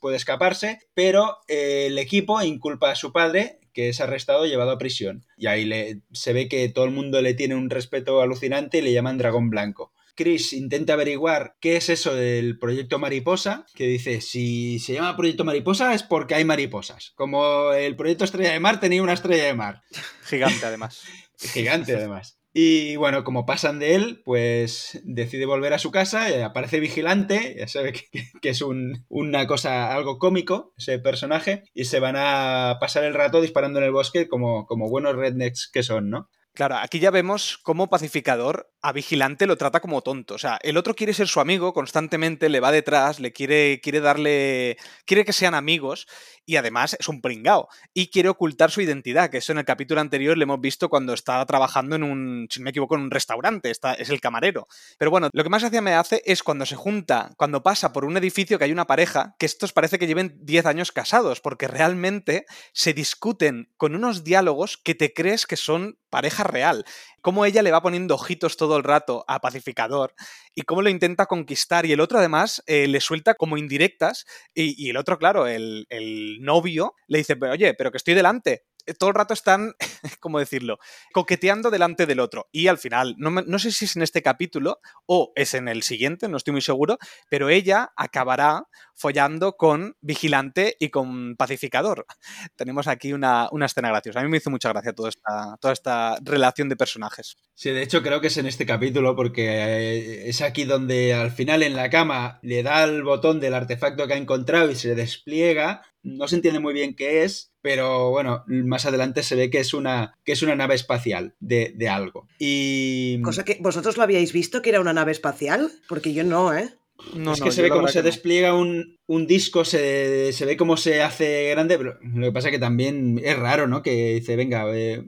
puede escaparse, pero eh, el equipo inculpa a su padre, que es arrestado y llevado a prisión. Y ahí le, se ve que todo el mundo le tiene un respeto alucinante y le llaman Dragón Blanco. Chris intenta averiguar qué es eso del proyecto Mariposa, que dice, si se llama proyecto Mariposa es porque hay mariposas, como el proyecto Estrella de Mar tenía una estrella de mar. Gigante además. Gigante además. Y bueno, como pasan de él, pues decide volver a su casa, y aparece vigilante, ya sabe que, es una cosa, algo cómico, ese personaje, y se van a pasar el rato disparando en el bosque como, como buenos rednecks que son, ¿no? Claro, aquí ya vemos cómo Pacificador a Vigilante lo trata como tonto. O sea, el otro quiere ser su amigo constantemente, le va detrás, le quiere, quiere darle. quiere que sean amigos y además es un pringao. Y quiere ocultar su identidad, que eso en el capítulo anterior le hemos visto cuando estaba trabajando en un, si no me equivoco, en un restaurante, está, es el camarero. Pero bueno, lo que más gracia me hace es cuando se junta, cuando pasa por un edificio que hay una pareja, que estos parece que lleven 10 años casados, porque realmente se discuten con unos diálogos que te crees que son pareja real. Cómo ella le va poniendo ojitos todo el rato a Pacificador y cómo lo intenta conquistar. Y el otro, además, eh, le suelta como indirectas. Y, el otro, claro, el, el novio, le dice: Pero oye, pero que estoy delante todo el rato están, ¿cómo decirlo?, coqueteando delante del otro. Y al final, no, no, sé si es en este capítulo o es en el siguiente, no estoy muy seguro, pero ella acabará follando con Vigilante y con Pacificador. Tenemos aquí una, escena graciosa. A mí me hizo mucha gracia toda esta, toda esta relación de personajes. Sí, de hecho creo que es en este capítulo porque eh, es aquí donde al final en la cama le da el botón del artefacto que ha encontrado y se despliega. No se entiende muy bien qué es, pero bueno, más adelante se ve que es una, que es una nave espacial de, de algo. Y... Cosa que vosotros lo habíais visto que era una nave espacial, porque yo no, ¿eh? No, es que se ve cómo se despliega un, disco, se, ve cómo se hace grande, pero lo que pasa es que también es raro, ¿no? Que dice, venga, eh,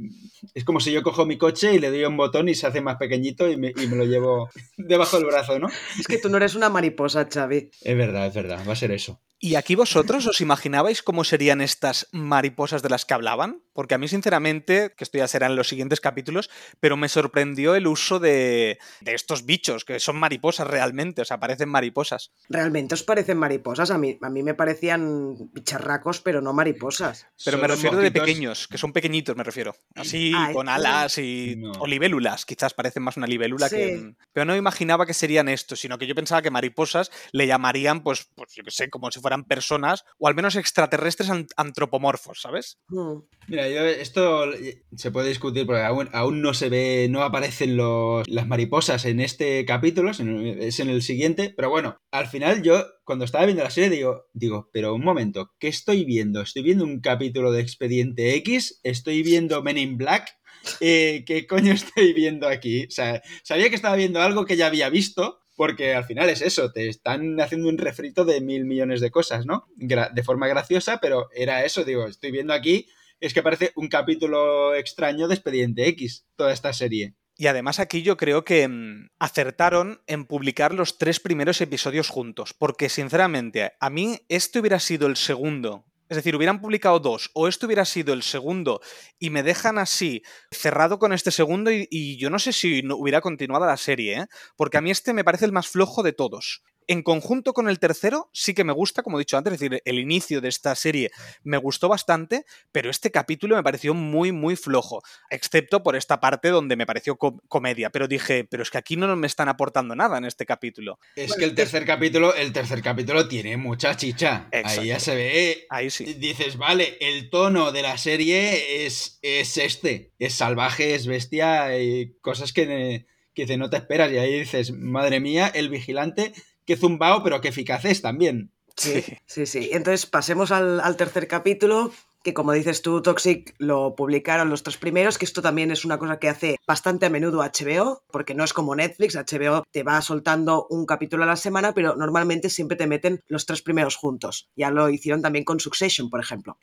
es como si yo cojo mi coche y le doy un botón y se hace más pequeñito y me, y me, lo llevo debajo del brazo, ¿no? Es que tú no eres una mariposa, Xavi. Es verdad, es verdad, va a ser eso. ¿Y aquí vosotros os imaginabais cómo serían estas mariposas de las que hablaban? Porque a mí, sinceramente, que esto ya será en los siguientes capítulos, pero me sorprendió el uso de, estos bichos, que son mariposas realmente, o sea, parecen mariposas. ¿Realmente os parecen mariposas? A mí, a mí me parecían bicharracos, pero no mariposas. Pero me refiero de pequeños, que son pequeñitos, me refiero. Así, ah, con alas y... o libélulas, quizás parecen más una libélula que... Pero no imaginaba que serían estos, sino que yo pensaba que mariposas le llamarían, pues, pues yo qué sé, como si fuera fueran personas o al menos extraterrestres antropomorfos, ¿sabes? Hmm. Mira, yo esto se puede discutir porque aún, no se ve, no aparecen los, las mariposas en este capítulo, es en el siguiente, pero bueno, al final yo cuando estaba viendo la serie digo, digo, pero un momento, ¿qué estoy viendo? ¿Estoy viendo un capítulo de Expediente X? ¿Estoy viendo Men in Black? Eh, ¿Qué coño estoy viendo aquí? O sea, sabía que estaba viendo algo que ya había visto, porque al final es eso, te están haciendo un refrito de mil millones de cosas, ¿no? de forma graciosa, pero era eso, digo, estoy viendo aquí, es que parece un capítulo extraño de Expediente X, toda esta serie. Y además aquí yo creo que mm, acertaron en publicar los tres primeros episodios juntos, porque sinceramente a mí este hubiera sido el segundo es decir, hubieran publicado dos o esto hubiera sido el segundo y me dejan así cerrado con este segundo y, yo no sé si no hubiera continuado la serie, ¿eh? porque a mí este me parece el más flojo de todos. En conjunto con el tercero, sí que me gusta, como he dicho antes, es decir, el inicio de esta serie me gustó bastante, pero este capítulo me pareció muy, muy flojo, excepto por esta parte donde me pareció comedia. Pero dije, pero es que aquí no me están aportando nada en este capítulo. Es que el tercer capítulo, el tercer capítulo tiene mucha chicha. Ahí ya se ve. Ahí sí. Dices, vale, el tono de la serie es, es este. Es salvaje, es bestia, y cosas que, que no te esperas. Y ahí dices, madre mía, el vigilante qué zumbao, pero qué eficaz es también. Sí, sí, sí. Entonces pasemos al, tercer capítulo, que como dices tú, Toxic, lo publicaron los tres primeros, que esto también es una cosa que hace bastante a menudo HBO, porque no es como Netflix, HBO te va soltando un capítulo a la semana, pero normalmente siempre te meten los tres primeros juntos. Ya lo hicieron también con Succession, por ejemplo.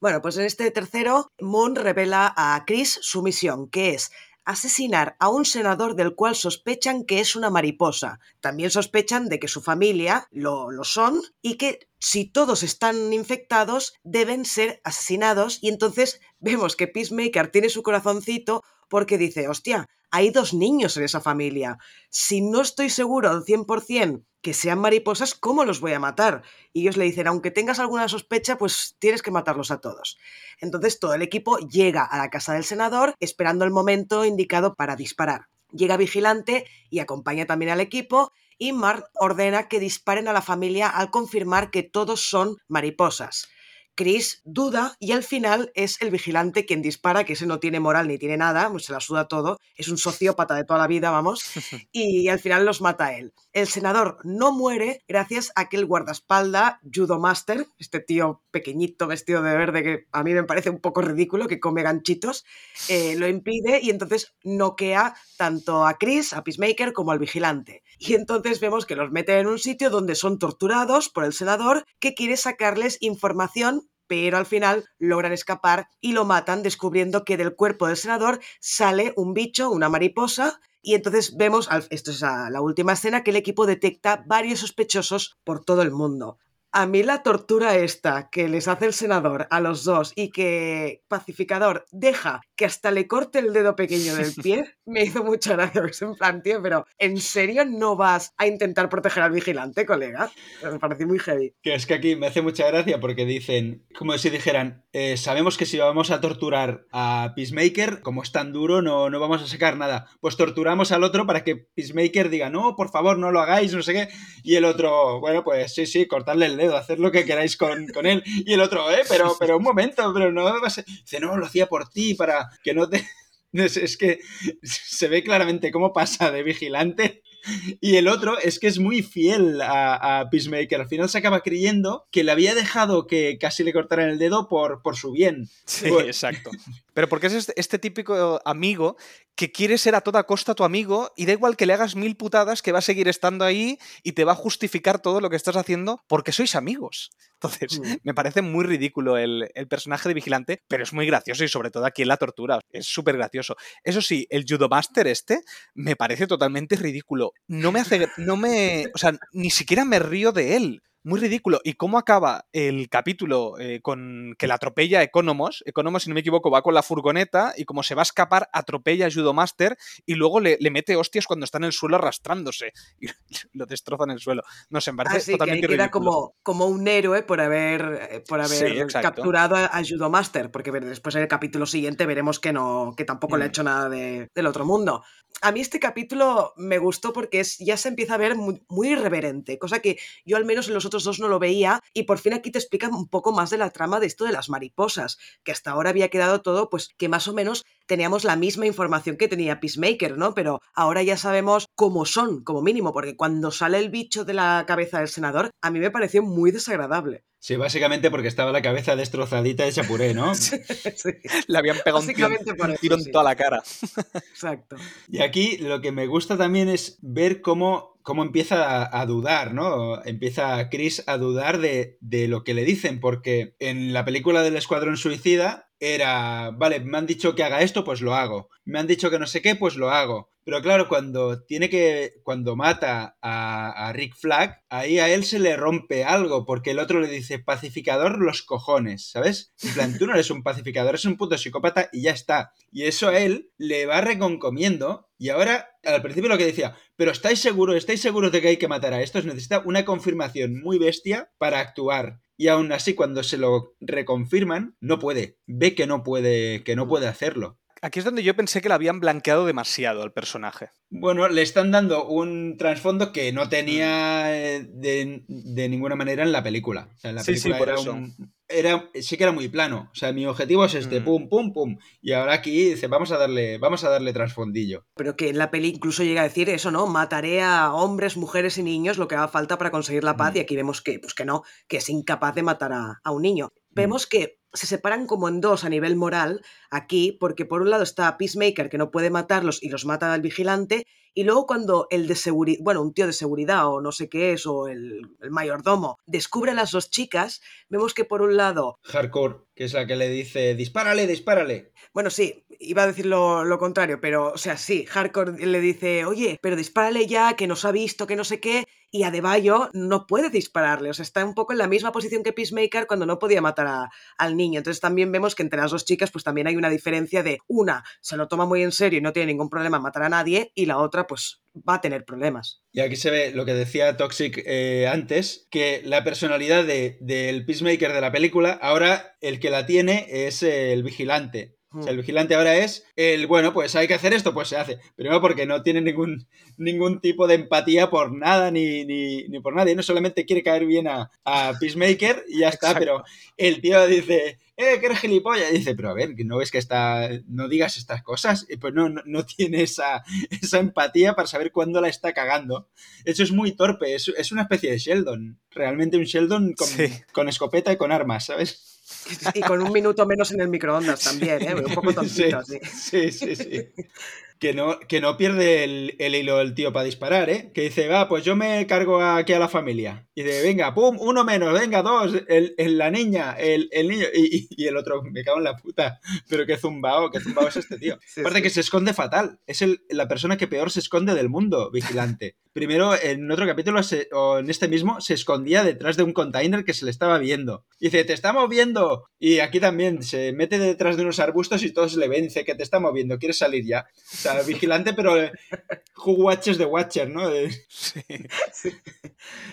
Bueno, pues en este tercero, Moon revela a Chris su misión, que es asesinar a un senador del cual sospechan que es una mariposa. También sospechan de que su familia lo, lo son y que si todos están infectados deben ser asesinados y entonces vemos que Peacemaker tiene su corazoncito porque dice, hostia, hay dos niños en esa familia. Si no estoy seguro al 100% que sean mariposas, ¿cómo los voy a matar? Y ellos le dicen, aunque tengas alguna sospecha, pues tienes que matarlos a todos. Entonces todo el equipo llega a la casa del senador esperando el momento indicado para disparar. Llega vigilante y acompaña también al equipo y Mark ordena que disparen a la familia al confirmar que todos son mariposas. Chris duda y al final es el vigilante quien dispara, que ese no tiene moral ni tiene nada, pues se la suda todo, es un sociópata de toda la vida, vamos, y al final los mata él. El senador no muere gracias a que el guardaespalda, Judo Master, este tío pequeñito vestido de verde que a mí me parece un poco ridículo, que come ganchitos, eh, lo impide y entonces noquea tanto a Chris, a Peacemaker, como al vigilante. Y entonces vemos que los mete en un sitio donde son torturados por el senador que quiere sacarles información pero al final logran escapar y lo matan descubriendo que del cuerpo del senador sale un bicho, una mariposa, y entonces vemos, esto es la última escena, que el equipo detecta varios sospechosos por todo el mundo. A mí la tortura esta que les hace el senador a los dos y que Pacificador deja que hasta le corte el dedo pequeño del pie, me hizo mucha gracia. Es en plan, tío, pero ¿en serio no vas a intentar proteger al vigilante, colega? Me pareció muy heavy. Que es que aquí me hace mucha gracia porque dicen, como si dijeran, eh, sabemos que si vamos a torturar a Peacemaker, como es tan duro, no, no vamos a sacar nada. Pues torturamos al otro para que Peacemaker diga, no, por favor, no lo hagáis, no sé qué. Y el otro, bueno, pues sí, sí, cortarle el dedo, hacer lo que queráis con, él. Y el otro, eh, pero, pero un momento, pero no va a ser... Dice, no, lo hacía por ti, para que no te... Es, que se ve claramente cómo pasa de vigilante y el otro es que es muy fiel a, Peacemaker. Al final se acaba creyendo que le había dejado que casi le cortaran el dedo por, por su bien. Sí, exacto. Pero porque es este, este, típico amigo que quiere ser a toda costa tu amigo y da igual que le hagas mil putadas que va a seguir estando ahí y te va a justificar todo lo que estás haciendo porque sois amigos. Entonces, mm. me parece muy ridículo el, personaje de Vigilante, pero es muy gracioso y sobre todo aquí en la tortura. Es súper gracioso. Eso sí, el Judo Master este me parece totalmente ridículo. No me hace. No me. O sea, ni siquiera me río de él muy ridículo. ¿Y cómo acaba el capítulo eh, con que la atropella Economos? Economos, si no me equivoco, va con la furgoneta y como se va a escapar, atropella a Judo Master y luego le, mete hostias cuando está en el suelo arrastrándose y lo destroza en el suelo. No sé, me parece totalmente que queda como, como un héroe por haber, eh, por haber capturado a, Judo Master, porque después en el capítulo siguiente veremos que no, que tampoco le ha mm. hecho nada del otro mundo. A mí este capítulo me gustó porque es, ya se empieza a ver muy, muy irreverente, cosa que yo al menos en los otros dos no lo veía y por fin aquí te explican un poco más de la trama de esto de las mariposas, que hasta ahora había quedado todo pues que más o menos teníamos la misma información que tenía Peacemaker, ¿no? Pero ahora ya sabemos cómo son, como mínimo, porque cuando sale el bicho de la cabeza del senador, a mí me pareció muy desagradable. Sí, básicamente porque estaba la cabeza destrozadita de chapuré, ¿no? sí, Le habían pegado un tiro, en toda la cara. Exacto. Y aquí lo que me gusta también es ver cómo cómo empieza a, dudar, ¿no? Empieza Chris a dudar de, de, lo que le dicen, porque en la película del Escuadrón Suicida era, vale, me han dicho que haga esto, pues lo hago. Me han dicho que no sé qué, pues lo hago. Pero claro, cuando tiene que. cuando mata a, Rick Flag, ahí a él se le rompe algo, porque el otro le dice pacificador los cojones, ¿sabes? En plan, tú no eres un pacificador, eres un puto psicópata y ya está. Y eso a él le va reconcomiendo. Y ahora, al principio lo que decía, pero ¿estáis seguros? ¿Estáis seguros de que hay que matar a estos? Necesita una confirmación muy bestia para actuar y aún así cuando se lo reconfirman no puede, ve que no puede, que no puede hacerlo. Aquí es donde yo pensé que le habían blanqueado demasiado al personaje. Bueno, le están dando un trasfondo que no tenía eh, de, ninguna manera en la película. O sea, en la película sí, por era, eso. Era sí que era muy plano. O sea, mi objetivo es este, mm. pum, pum, pum. Y ahora aquí dice, vamos a darle, vamos a darle trasfondillo. Pero que en la peli incluso llega a decir eso, ¿no? Mataré a hombres, mujeres y niños lo que haga falta para conseguir la paz. Mm. Y aquí vemos que, pues que no, que es incapaz de matar a, a un niño. Mm. Vemos que se separan como en dos a nivel moral aquí, porque por un lado está Peacemaker que no puede matarlos y los mata al vigilante, y luego cuando el de seguridad, bueno, un tío de seguridad o no sé qué es, o el, el, mayordomo, descubre a las dos chicas, vemos que por un lado... Hardcore, que es la que le dice, dispárale, dispárale. Bueno, sí, iba a decir lo, lo, contrario, pero, o sea, sí, Hardcore le dice, oye, pero dispárale ya, que nos ha visto, que no sé qué, y Adebayo no puede dispararle, o sea, está un poco en la misma posición que Peacemaker cuando no podía matar a, al niño. Entonces también vemos que entre las dos chicas, pues también hay una diferencia de una se lo toma muy en serio y no tiene ningún problema en matar a nadie, y la otra, pues va a tener problemas. Y aquí se ve lo que decía Toxic eh, antes, que la personalidad del de, Peacemaker de la película, ahora el que la tiene es el vigilante. O sea, el vigilante ahora es el, bueno, pues hay que hacer esto, pues se hace. Primero porque no tiene ningún, ningún tipo de empatía por nada ni, ni, ni por nadie. No solamente quiere caer bien a, a Peacemaker y ya está, Exacto. pero el tío dice, eh, que eres gilipollas. Y dice, pero a ver, ¿no ves que está, no digas estas cosas? Y pues no, no, no, tiene esa, esa empatía para saber cuándo la está cagando. Eso es muy torpe, es, es una especie de Sheldon. Realmente un Sheldon con, sí. con escopeta y con armas, ¿sabes? Y con un minuto menos en el microondas también, ¿eh? Un poco tontito, sí. Sí, sí, sí. Que no, que no pierde el, el, hilo el tío para disparar, ¿eh? Que dice, va, pues yo me cargo aquí a la familia. Y dice, venga, pum, uno menos, venga, dos, el, el la niña, el, el niño. Y, y, el otro, me cago en la puta. Pero qué zumbao, qué zumbao es este tío. Sí, Aparte sí. que se esconde fatal. Es el, la persona que peor se esconde del mundo, vigilante. Primero, en otro capítulo, se, o en este mismo, se escondía detrás de un container que se le estaba viendo. Y dice, te está moviendo. Y aquí también se mete detrás de unos arbustos y todos le ven, dice que te está moviendo, quieres salir ya. O sea, vigilante, pero who watches the watcher, ¿no? Sí.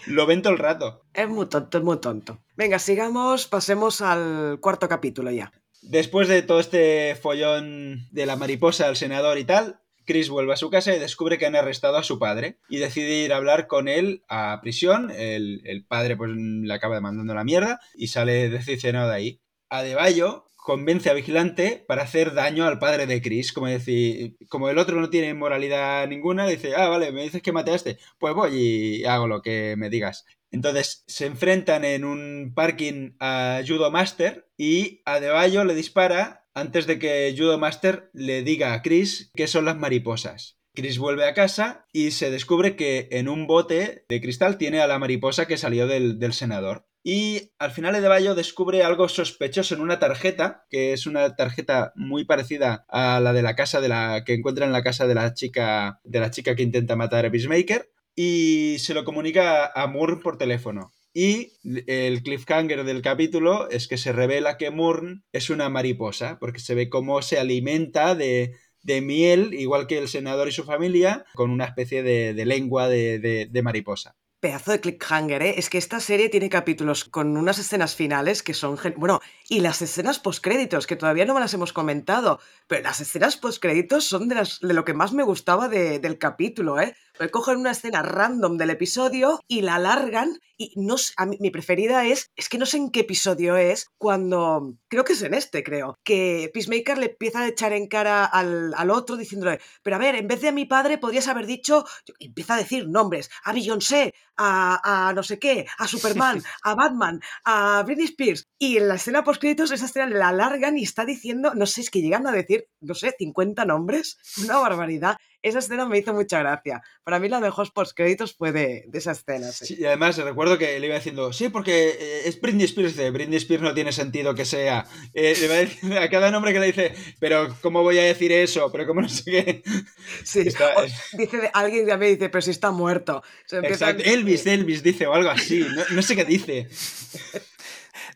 Lo ven todo el rato. Es muy tonto, es muy tonto. Venga, sigamos, pasemos al cuarto capítulo ya. Después de todo este follón de la mariposa, el senador y tal, Chris vuelve a su casa y descubre que han arrestado a su padre y decide ir a hablar con él a prisión. El, padre pues le acaba demandando la mierda y sale decepcionado de ahí. Adebayo convence a Vigilante para hacer daño al padre de Chris. Como decir, como el otro no tiene moralidad ninguna, dice, ah, vale, me dices que este, pues voy y hago lo que me digas. Entonces se enfrentan en un parking a Judo Master y Adebayo le dispara antes de que Judo Master le diga a Chris qué son las mariposas. Chris vuelve a casa y se descubre que en un bote de cristal tiene a la mariposa que salió del, senador. Y al final Adebayo descubre algo sospechoso en una tarjeta, que es una tarjeta muy parecida a la de la casa de la que encuentra en la casa de la chica de la chica que intenta matar a Peacemaker y se lo comunica a Moore por teléfono. Y el cliffhanger del capítulo es que se revela que Moore es una mariposa, porque se ve cómo se alimenta de, de miel, igual que el senador y su familia, con una especie de, de lengua de, de, mariposa pedazo de cliffhanger, ¿eh? Es que esta serie tiene capítulos con unas escenas finales que son... Bueno, y las escenas postcréditos, que todavía no me las hemos comentado, pero las escenas postcréditos son de, las, de lo que más me gustaba de, del capítulo, ¿eh? Porque cogen una escena random del episodio y la alargan y no a mí, mi preferida es, es que no sé en qué episodio es, cuando, creo que es en este, creo, que Peacemaker le empieza a echar en cara al, al otro diciéndole, pero a ver, en vez de a mi padre podrías haber dicho, empieza a decir nombres, a Beyoncé, a, a no sé qué, a Superman, a Batman, a Britney Spears, y en la escena postcréditos esa escena la alargan y está diciendo, no sé, es que llegan a decir, no sé, 50 nombres, una barbaridad. Esa escena me hizo mucha gracia. Para mí la mejor postcréditos fue de, de esa escena. Sí. sí. y además recuerdo que le iba diciendo, sí, porque eh, es Britney Spears. Dice, Britney Spears no tiene sentido que sea. Eh, le va a, decir, a, cada nombre que le dice, pero ¿cómo voy a decir eso? Pero ¿cómo no sé qué? Sí, está, o, dice, alguien ya me dice, pero si está muerto. Exacto, a... Elvis, Elvis dice, o algo así. No, no sé qué dice.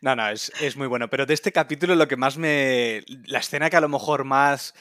No, no, es, es, muy bueno. Pero de este capítulo lo que más me... La escena que a lo mejor más,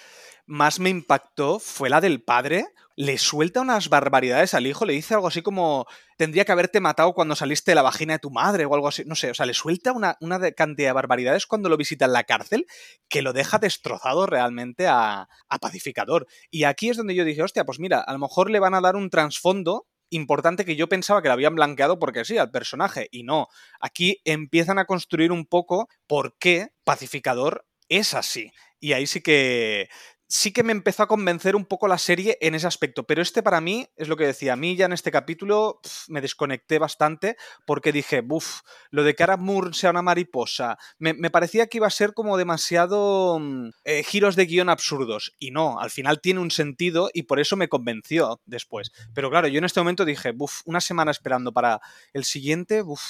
más me impactó fue la del padre. Le suelta unas barbaridades al hijo, le dice algo así como tendría que haberte matado cuando saliste de la vagina de tu madre o algo así. No sé, o sea, le suelta una, una cantidad de barbaridades cuando lo visita en la cárcel que lo deja destrozado realmente a, a Pacificador. Y aquí es donde yo dije, hostia, pues mira, a lo mejor le van a dar un trasfondo importante que yo pensaba que lo habían blanqueado porque sí, al personaje, y no. Aquí empiezan a construir un poco por qué Pacificador es así. Y ahí sí que sí que me empezó a convencer un poco la serie en ese aspecto, pero este para mí es lo que decía, a mí ya en este capítulo me desconecté bastante porque dije, buf, lo de que Ara Moore sea una mariposa, me, parecía que iba a ser como demasiado mm, eh, giros de guion absurdos y no, al final tiene un sentido y por eso me convenció después. Pero claro, yo en este momento dije, buf, una semana esperando para el siguiente, buf,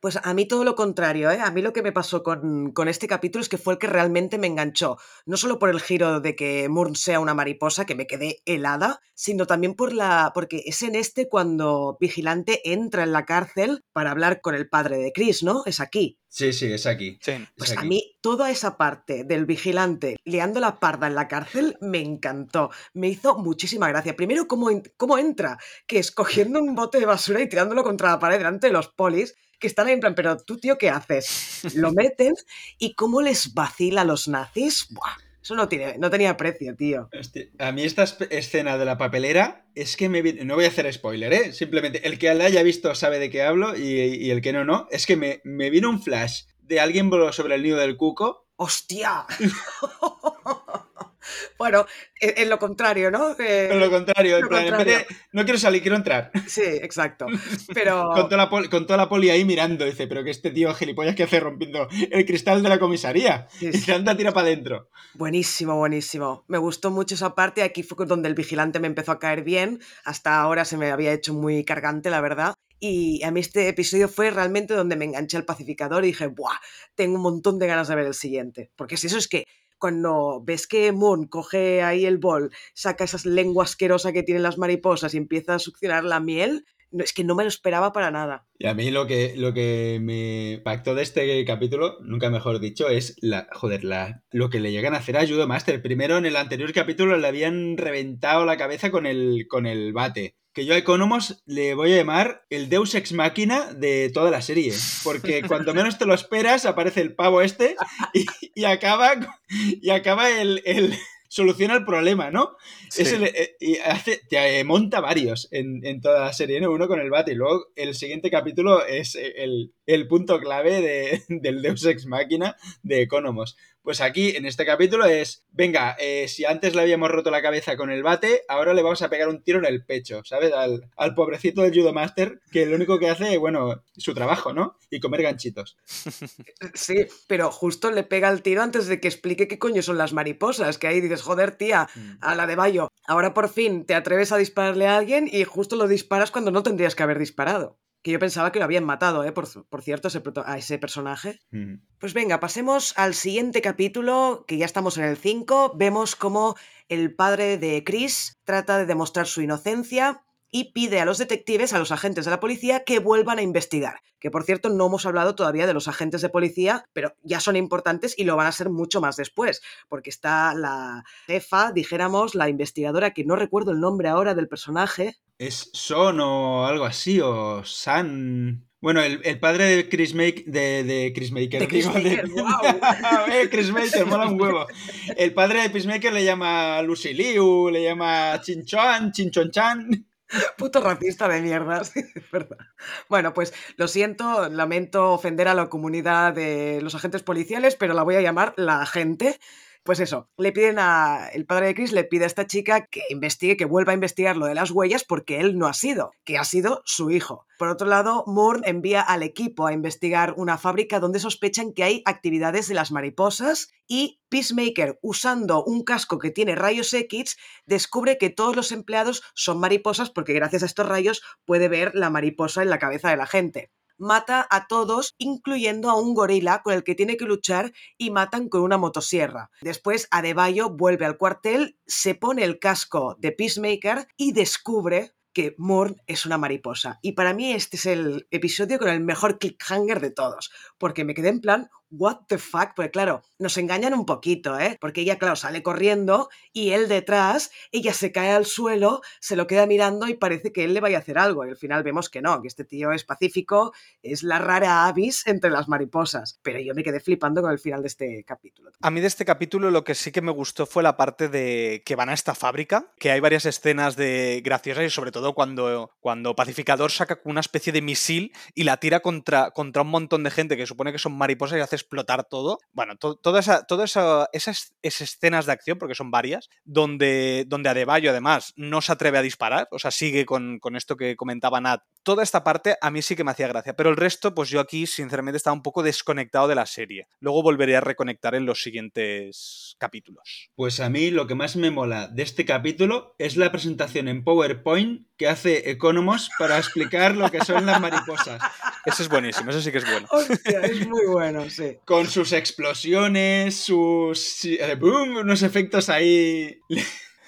pues a mí todo lo contrario, ¿eh? A mí lo que me pasó con, con, este capítulo es que fue el que realmente me enganchó. No solo por el giro de que Moore sea una mariposa, que me quedé helada, sino también por la. porque es en este cuando Vigilante entra en la cárcel para hablar con el padre de Chris, ¿no? Es aquí. Sí, sí, es aquí. pues a mí toda esa parte del vigilante liando la parda en la cárcel me encantó. Me hizo muchísima gracia. Primero, cómo, cómo entra, que es cogiendo un bote de basura y tirándolo contra la pared delante de los polis que están ahí en plan, pero tú, tío, ¿qué haces? Lo meten y cómo les vacila a los nazis. Buah, eso no, tiene, no tenía precio, tío. a mí esta escena de la papelera es que me No voy a hacer spoiler, ¿eh? Simplemente el que la haya visto sabe de qué hablo y, el que no, no. Es que me, me vino un flash de alguien sobre el nido del cuco. ¡Hostia! Bueno, en, lo contrario, ¿no? en lo contrario, en plan, no quiero salir, quiero entrar. Sí, exacto. Pero... con, toda la poli, con toda la poli ahí mirando, dice, pero que este tío gilipollas que hace rompiendo el cristal de la comisaría. Y se anda tira para adentro. Buenísimo, buenísimo. Me gustó mucho esa parte. Aquí fue donde el vigilante me empezó a caer bien. Hasta ahora se me había hecho muy cargante, la verdad. Y a mí este episodio fue realmente donde me enganché al pacificador y dije, ¡buah! Tengo un montón de ganas de ver el siguiente. Porque si eso es que cuando ves que Moon coge ahí el bol, saca esas lenguas asquerosa que tienen las mariposas y empieza a succionar la miel, no, es que no me lo esperaba para nada. Y a mí lo que, lo que me pactó de este capítulo, nunca mejor dicho, es la, joder, la, lo que le llegan a hacer a Judo Master. Primero, en el anterior capítulo le habían reventado la cabeza con el, con el bate que yo a Economos le voy a llamar el Deus Ex Máquina de toda la serie. Porque cuando menos te lo esperas, aparece el pavo este y, acaba, y acaba el, soluciona el problema, ¿no? Eh, y hace, te eh, monta varios en, toda la serie, ¿no? Uno con el bate y luego el siguiente capítulo es el, punto clave de, del Deus Ex Máquina de Economos. Pues aquí, en este capítulo, es, venga, eh, si antes le habíamos roto la cabeza con el bate, ahora le vamos a pegar un tiro en el pecho, ¿sabes? Al, al pobrecito del Judo Master, que lo único que hace, bueno, su trabajo, ¿no? Y comer ganchitos. Sí, pero justo le pega el tiro antes de que explique qué coño son las mariposas, que ahí dices, joder, tía, mm. a la de Bayo, ahora por fin te atreves a dispararle a alguien y justo lo disparas cuando no tendrías que haber disparado que yo pensaba que lo habían matado, ¿eh? por, cierto, a ese personaje. Pues venga, pasemos al siguiente capítulo, que ya estamos en el 5. Vemos cómo el padre de Chris trata de demostrar su inocencia y pide a los detectives, a los agentes de la policía, que vuelvan a investigar. Que por cierto, no hemos hablado todavía de los agentes de policía, pero ya son importantes y lo van a ser mucho más después, porque está la jefa, dijéramos, la investigadora, que no recuerdo el nombre ahora del personaje. Es Son o algo así, o San. Bueno, el, padre de Chris, Make, de, Chris Maker. De Chris Maker, wow. eh, Chris Maker, mola un huevo. El padre de Chris Maker le llama Lucy Liu, le llama Chinchon, Chinchon Chan. Puto racista de mierda, sí, es verdad. Bueno, pues lo siento, lamento ofender a la comunidad de los agentes policiales, pero la voy a llamar la agente pues eso, le piden a. El padre de Chris le pide a esta chica que investigue, que vuelva a investigar lo de las huellas porque él no ha sido, que ha sido su hijo. Por otro lado, Moore envía al equipo a investigar una fábrica donde sospechan que hay actividades de las mariposas y Peacemaker, usando un casco que tiene rayos X, descubre que todos los empleados son mariposas porque gracias a estos rayos puede ver la mariposa en la cabeza de la gente mata a todos, incluyendo a un gorila con el que tiene que luchar y matan con una motosierra. Después Adebayo vuelve al cuartel, se pone el casco de Peacemaker y descubre que Moore es una mariposa. Y para mí este es el episodio con el mejor clickhanger de todos, porque me quedé en plan, what the fuck, porque claro, nos engañan un poquito, ¿eh? Porque ella, claro, sale corriendo y él detrás, ella se cae al suelo, se lo queda mirando y parece que él le vaya a hacer algo. Y al final vemos que no, que este tío es pacífico, es la rara avis entre las mariposas. Pero yo me quedé flipando con el final de este capítulo. A mí de este capítulo lo que sí que me gustó fue la parte de que van a esta fábrica, que hay varias escenas de graciosas y sobre todo cuando, cuando Pacificador saca una especie de misil y la tira contra, contra un montón de gente que supone que son mariposas y hace explotar todo. Bueno, todas esa, toda esa, esas, escenas de acción, porque son varias, donde, donde Adebayo además no se atreve a disparar, o sea, sigue con, con esto que comentaba Nat. Toda esta parte a mí sí que me hacía gracia, pero el resto, pues yo aquí sinceramente estaba un poco desconectado de la serie. Luego volveré a reconectar en los siguientes capítulos. Pues a mí lo que más me mola de este capítulo es la presentación en PowerPoint que hace Economos para explicar lo que son las mariposas. Eso es buenísimo, eso sí que es bueno. Hostia, es muy bueno, sí. Con sus explosiones, sus... Eh, boom, unos efectos ahí...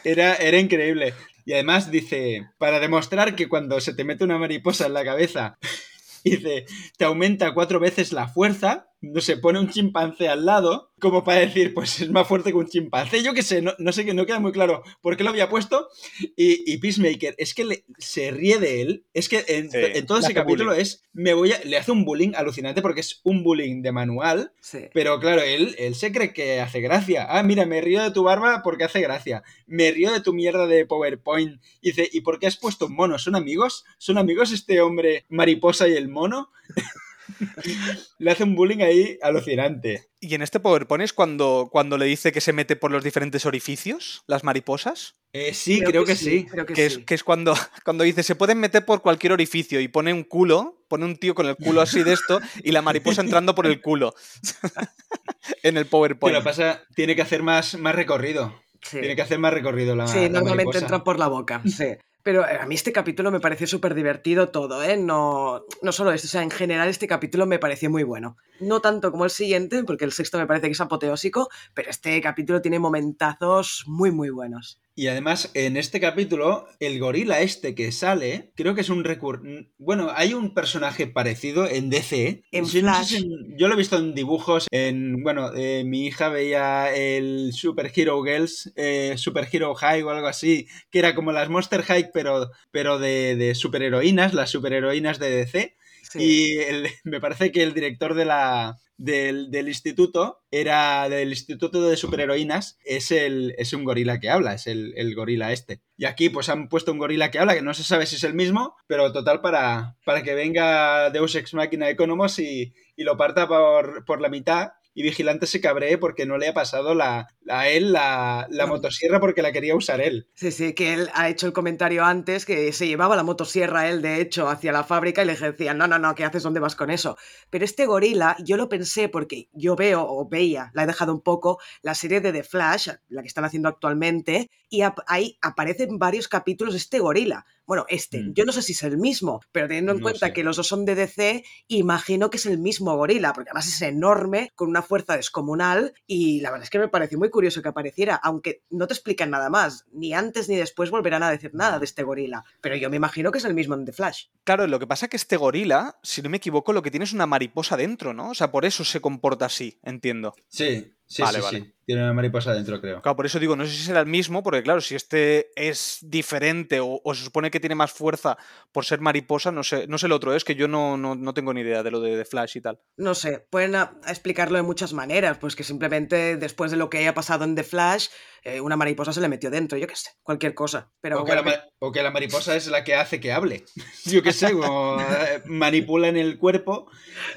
Era, era increíble. Y además dice, para demostrar que cuando se te mete una mariposa en la cabeza, dice, te aumenta cuatro veces la fuerza, no se pone un chimpancé al lado, como para decir, pues es más fuerte que un chimpancé. Yo qué sé, no, sé que no queda muy claro por qué lo había puesto. Y, Peacemaker, es que se ríe de él. Es que en, todo ese capítulo es, me voy a, le hace un bullying alucinante porque es un bullying de manual. Pero claro, él, él se cree que hace gracia. Ah, mira, me río de tu barba porque hace gracia. Me río de tu mierda de PowerPoint. Y dice, ¿y por qué has puesto un mono? ¿Son amigos? ¿Son amigos este hombre mariposa y el mono? le hace un bullying ahí alucinante. ¿Y en este PowerPoint es cuando, cuando le dice que se mete por los diferentes orificios, las mariposas? Eh, sí, creo, que, sí. que, Es, que es cuando, cuando dice se pueden meter por cualquier orificio y pone un culo, pone un tío con el culo así de esto y la mariposa entrando por el culo en el PowerPoint. Pero pasa, tiene que hacer más, más recorrido. Tiene que hacer más recorrido la Sí, normalmente entra por la boca, sí. Pero eh, a mí este capítulo me pareció súper divertido todo, ¿eh? No, no solo esto, o sea, en general este capítulo me pareció muy bueno. No tanto como el siguiente, porque el sexto me parece que es apoteósico, pero este capítulo tiene momentazos muy, muy buenos. Y además, en este capítulo, el gorila este que sale, creo que es un recurso. Bueno, hay un personaje parecido en DC. En Flash. yo lo he visto en dibujos. En. Bueno, eh, mi hija veía el Super Hero Girls, eh, Super Hero High o algo así, que era como las Monster High, pero, pero de, de superheroínas, las superheroínas de DC. Y me parece que el director de la, del, instituto era del instituto de superheroínas es el es un gorila que habla es el, gorila este. Y aquí pues han puesto un gorila que habla que no se sabe si es el mismo pero total para, para que venga Deus Ex Machina Economos y, y lo parta por, por la mitad y Vigilante se cabree porque no le ha pasado la, a él la, motosierra porque la quería usar él. Sí, sí, que él ha hecho el comentario antes que se llevaba la motosierra él, de hecho, hacia la fábrica y le decía, no, no, no, ¿qué haces? ¿Dónde vas con eso? Pero este gorila, yo lo pensé porque yo veo o veía, la he dejado un poco, la serie de The Flash, la que están haciendo actualmente, y ahí aparece en varios capítulos este gorila. Bueno, este, mm. yo no sé si es el mismo, pero teniendo en cuenta que los dos son de DC, imagino que es el mismo gorila, porque además es enorme, con una fuerza descomunal, y la verdad es que me pareció muy curioso que apareciera, aunque no te explican nada más, ni antes ni después volverán a decir nada de este gorila, pero yo me imagino que es el mismo en The Flash. Claro, lo que pasa es que este gorila, si no me equivoco, lo que tiene es una mariposa dentro, ¿no? O sea, por eso se comporta así, entiendo. Sí, Sí, vale, sí, Tiene una mariposa dentro, creo. Claro, por eso digo, no sé si será el mismo, porque claro, si este es diferente o, se supone que tiene más fuerza por ser mariposa, no sé, no sé el otro, es que yo no, no, tengo ni idea de lo de, Flash y tal. No sé, pueden explicarlo de muchas maneras, pues que simplemente después de lo que haya pasado en The Flash, eh, una mariposa se le metió dentro, yo qué sé, cualquier cosa. Pero o, que la, mariposa es la que hace que hable. yo qué sé, como eh, manipula en el cuerpo.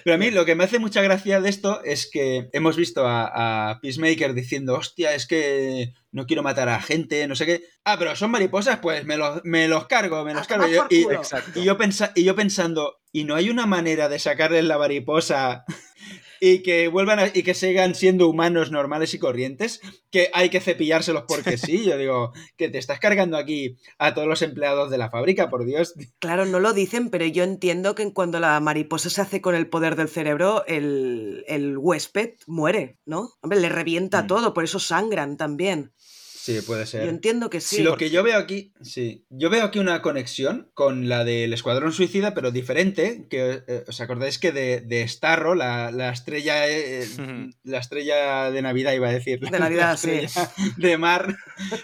Pero a mí lo que me hace mucha gracia de esto es que hemos visto a, Peacemaker diciendo, hostia, es que no quiero matar a gente, no sé qué. Ah, pero son mariposas, pues me los, me los cargo, me los cargo. Y, y, y, yo y yo pensando, ¿y no hay una manera de sacarle la mariposa y que vuelvan y que sigan siendo humanos normales y corrientes, que hay que cepillárselos porque sí. Yo digo, que te estás cargando aquí a todos los empleados de la fábrica, por Dios. Claro, no lo dicen, pero yo entiendo que cuando la mariposa se hace con el poder del cerebro, el, el huésped muere, ¿no? Hombre, le revienta mm. todo, por eso sangran también. Sí, puede ser. Yo entiendo que sí. lo que yo veo aquí, sí. Yo veo aquí una conexión con la del Escuadrón Suicida, pero diferente. Que eh, os acordáis que de, de Starro, la, estrella. Eh, la estrella de Navidad, iba a decir. De Navidad, sí. De mar.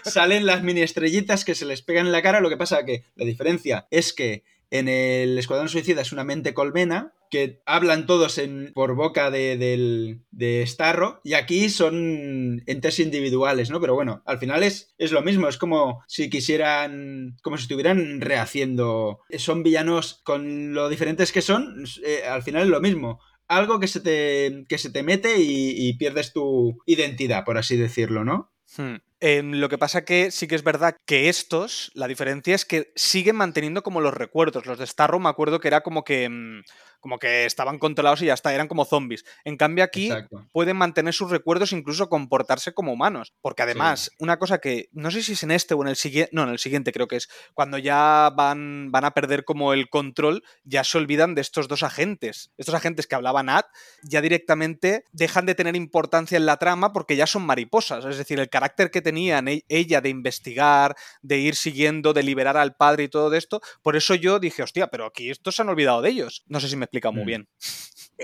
salen las mini estrellitas que se les pegan en la cara. Lo que pasa que la diferencia es que en el Escuadrón Suicida es una mente colmena, que hablan todos en, por boca de, del, de Starro, y aquí son entes individuales, ¿no? Pero bueno, al final es, es lo mismo, es como si quisieran, como si estuvieran rehaciendo. Son villanos con lo diferentes que son, eh, al final es lo mismo algo que se te, que se te mete y, pierdes tu identidad, por así decirlo, ¿no? Hmm. Em, lo que pasa que sí que es verdad que estos, la diferencia es que siguen manteniendo como los recuerdos. Los de Starro me acuerdo que era como que mm, como que estaban controlados y ya está, eran como zombies. En cambio aquí pueden mantener sus recuerdos, incluso comportarse como humanos. Porque además, una cosa que no sé si es en este o en el siguiente, no, en el siguiente creo que es, cuando ya van, van a perder como el control, ya se olvidan de estos dos agentes. Estos agentes que hablaban Ad ya directamente dejan de tener importancia en la trama porque ya son mariposas. Es decir, el carácter que tenían e-, ella de investigar, de ir siguiendo, de liberar al padre y todo esto, por eso yo dije, hostia, pero aquí estos se han olvidado de ellos. No sé si me explica muy mm. bien.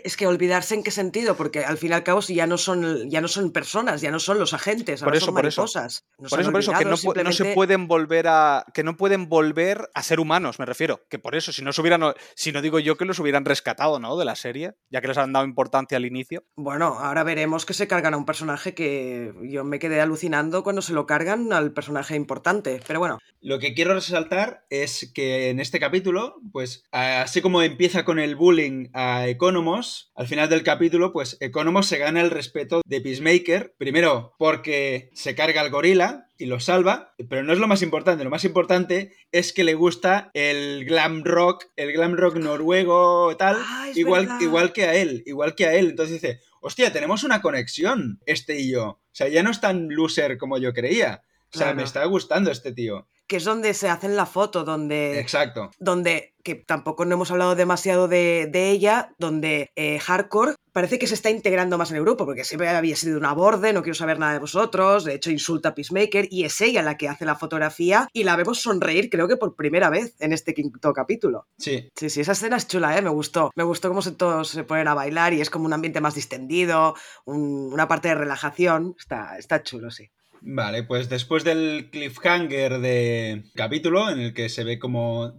Es que olvidarse en qué sentido, porque al fin y al cabo si ya no son, ya no son personas, ya no son los agentes, por eso, son mariposas. Por eso, por eso, que no, se pueden volver a. que no pueden volver a ser humanos, me refiero. Que por eso, si no se hubieran. Si no digo yo que los hubieran rescatado, ¿no? De la serie, ya que les han dado importancia al inicio. Bueno, ahora veremos que se cargan a un personaje que yo me quedé alucinando cuando se lo cargan al personaje importante. Pero bueno. Lo que quiero resaltar es que en este capítulo, pues, así como empieza con el bullying a Economos, al final del capítulo, pues Economos se gana el respeto de Peacemaker, primero porque se carga al gorila y lo salva, pero no es lo más importante, lo más importante es que le gusta el glam rock, el glam rock noruego tal, ah, igual, igual que a él, igual que a él, entonces dice, hostia, tenemos una conexión, este y yo, o sea, ya no es tan loser como yo creía. O sea, me está gustando este tío que es donde se hacen la foto, donde... Exacto. Donde, que tampoco no hemos hablado demasiado de, ella, donde eh, Hardcore parece que se está integrando más en el grupo, porque siempre había sido una borde, no quiero saber nada de vosotros, de hecho insulta a Peacemaker, y es ella la que hace la fotografía, y la vemos sonreír creo que por primera vez en este quinto capítulo. Sí. Sí, sí, esa escena es chula, ¿eh? Me gustó. Me gustó cómo se, todos se ponen a bailar y es como un ambiente más distendido, una parte de relajación, está, está chulo, sí. Vale, pues después del cliffhanger de capítulo, en el que se ve como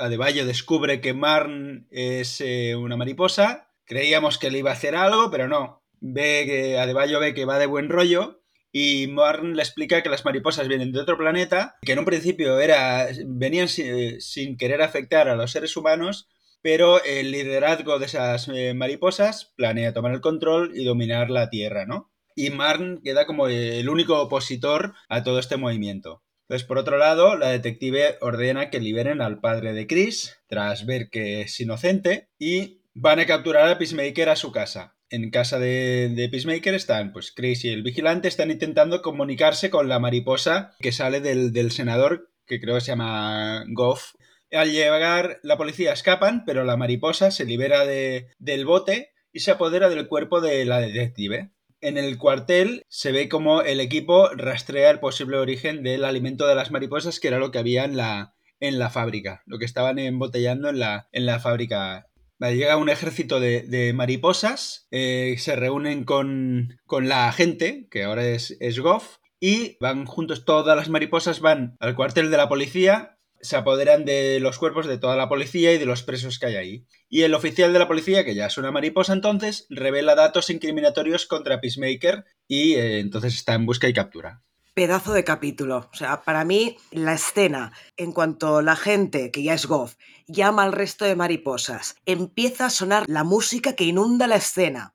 Adebayo descubre que Marn es eh, una mariposa, creíamos que le iba a hacer algo, pero no. Ve que Adebayo ve que va de buen rollo y Marn le explica que las mariposas vienen de otro planeta, que en un principio era, venían sin, querer afectar a los seres humanos, pero el liderazgo de esas eh, mariposas planea tomar el control y dominar la Tierra, ¿no? Y Marn queda como el único opositor a todo este movimiento. Entonces, por otro lado, la detective ordena que liberen al padre de Chris, tras ver que es inocente, y van a capturar a Peacemaker a su casa. En casa de, Peacemaker están, pues Chris y el vigilante están intentando comunicarse con la mariposa que sale del, senador, que creo que se llama Goff. Al llegar, la policía escapan, pero la mariposa se libera del bote y se apodera del cuerpo de la detective en el cuartel se ve como el equipo rastrea el posible origen del alimento de las mariposas, que era lo que había en la, en la fábrica, lo que estaban embotellando en la, en la fábrica. llega un ejército de, mariposas, eh, se reúnen con, con, la gente, que ahora es, es Goff, y van juntos, todas las mariposas van al cuartel de la policía se apoderan de los cuerpos de toda la policía y de los presos que hay ahí. Y el oficial de la policía, que ya es una mariposa entonces, revela datos incriminatorios contra Peacemaker y eh, entonces está en busca y captura. Pedazo de capítulo. O sea, para mí la escena, en cuanto la gente, que ya es Goff, llama al resto de mariposas, empieza a sonar la música que inunda la escena.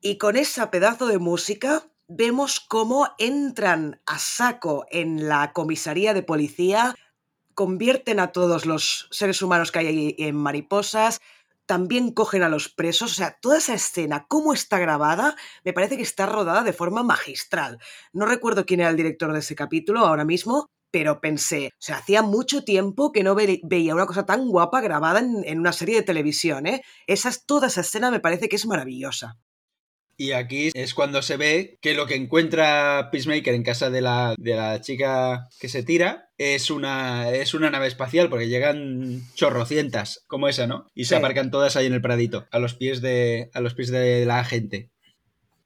Y con esa pedazo de música vemos cómo entran a saco en la comisaría de policía convierten a todos los seres humanos que hay ahí en mariposas, también cogen a los presos, o sea, toda esa escena, cómo está grabada, me parece que está rodada de forma magistral. No recuerdo quién era el director de ese capítulo ahora mismo, pero pensé, o sea, hacía mucho tiempo que no veía una cosa tan guapa grabada en, una serie de televisión, ¿eh? toda esa escena me parece que es maravillosa. Y aquí es cuando se ve que lo que encuentra Peacemaker en casa de la, de la chica que se tira es una, es una nave espacial, porque llegan chorrocientas como esa, ¿no? Y se aparcan todas ahí en el pradito, a los pies de, a los pies de la gente.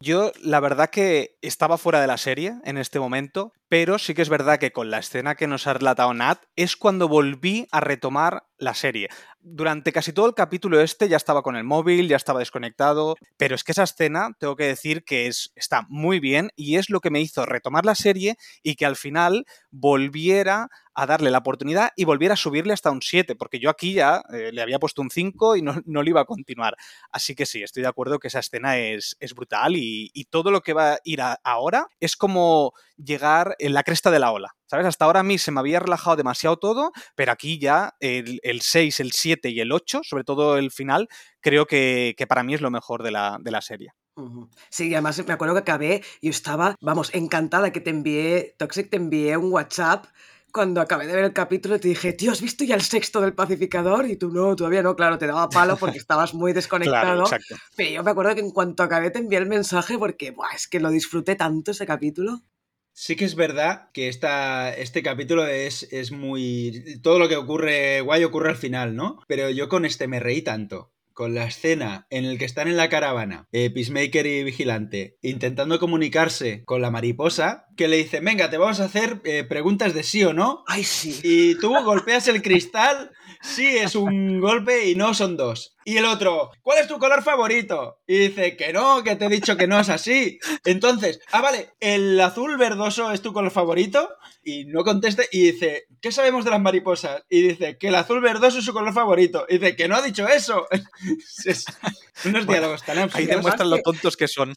Yo, la verdad que estaba fuera de la serie en este momento, pero sí que es verdad que con la escena que nos ha relatado Nat es cuando volví a retomar la serie. Durante casi todo el capítulo este ya estaba con el móvil, ya estaba desconectado, pero es que esa escena, tengo que decir que es, está muy bien y es lo que me hizo retomar la serie y que al final volviera a darle la oportunidad y volviera a subirle hasta un 7, porque yo aquí ya eh, le había puesto un 5 y no, no le iba a continuar. Así que sí, estoy de acuerdo que esa escena es, es brutal y, y, todo lo que va a ir ahora es como llegar en la cresta de la ola. ¿Sabes? Hasta ahora a mí se me había relajado demasiado todo, pero aquí ya el, el 6, el 7 y el 8, sobre todo el final, creo que, que para mí es lo mejor de la, de la serie. Sí, además me acuerdo que acabé y estaba, vamos, encantada que te envié, Toxic, te envié un WhatsApp cuando acabé de ver el capítulo te dije, tío, ¿has visto ya el sexto del pacificador? Y tú no, todavía no, claro, te daba palo porque estabas muy desconectado. claro, pero yo me acuerdo que en cuanto acabé te envié el mensaje porque, buah, es que lo disfruté tanto ese capítulo. Sí que es verdad que esta, este capítulo es, es muy... Todo lo que ocurre guay ocurre al final, ¿no? Pero yo con este me reí tanto con la escena en el que están en la caravana, eh, Peacemaker y Vigilante, intentando comunicarse con la mariposa, que le dice, venga, te vamos a hacer eh, preguntas de sí o no. Ay, sí. Y tú golpeas el cristal, sí es un golpe y no son dos. Y el otro, ¿cuál es tu color favorito? Y dice, que no, que te he dicho que no es así. Entonces, ah, vale, ¿el azul verdoso es tu color favorito? Y no conteste y dice, ¿qué sabemos de las mariposas? Y dice, que el azul verdoso es su color favorito. Y dice, que no ha dicho eso. es, unos diálogos tan absurdos. Ahí demuestran lo tontos que son.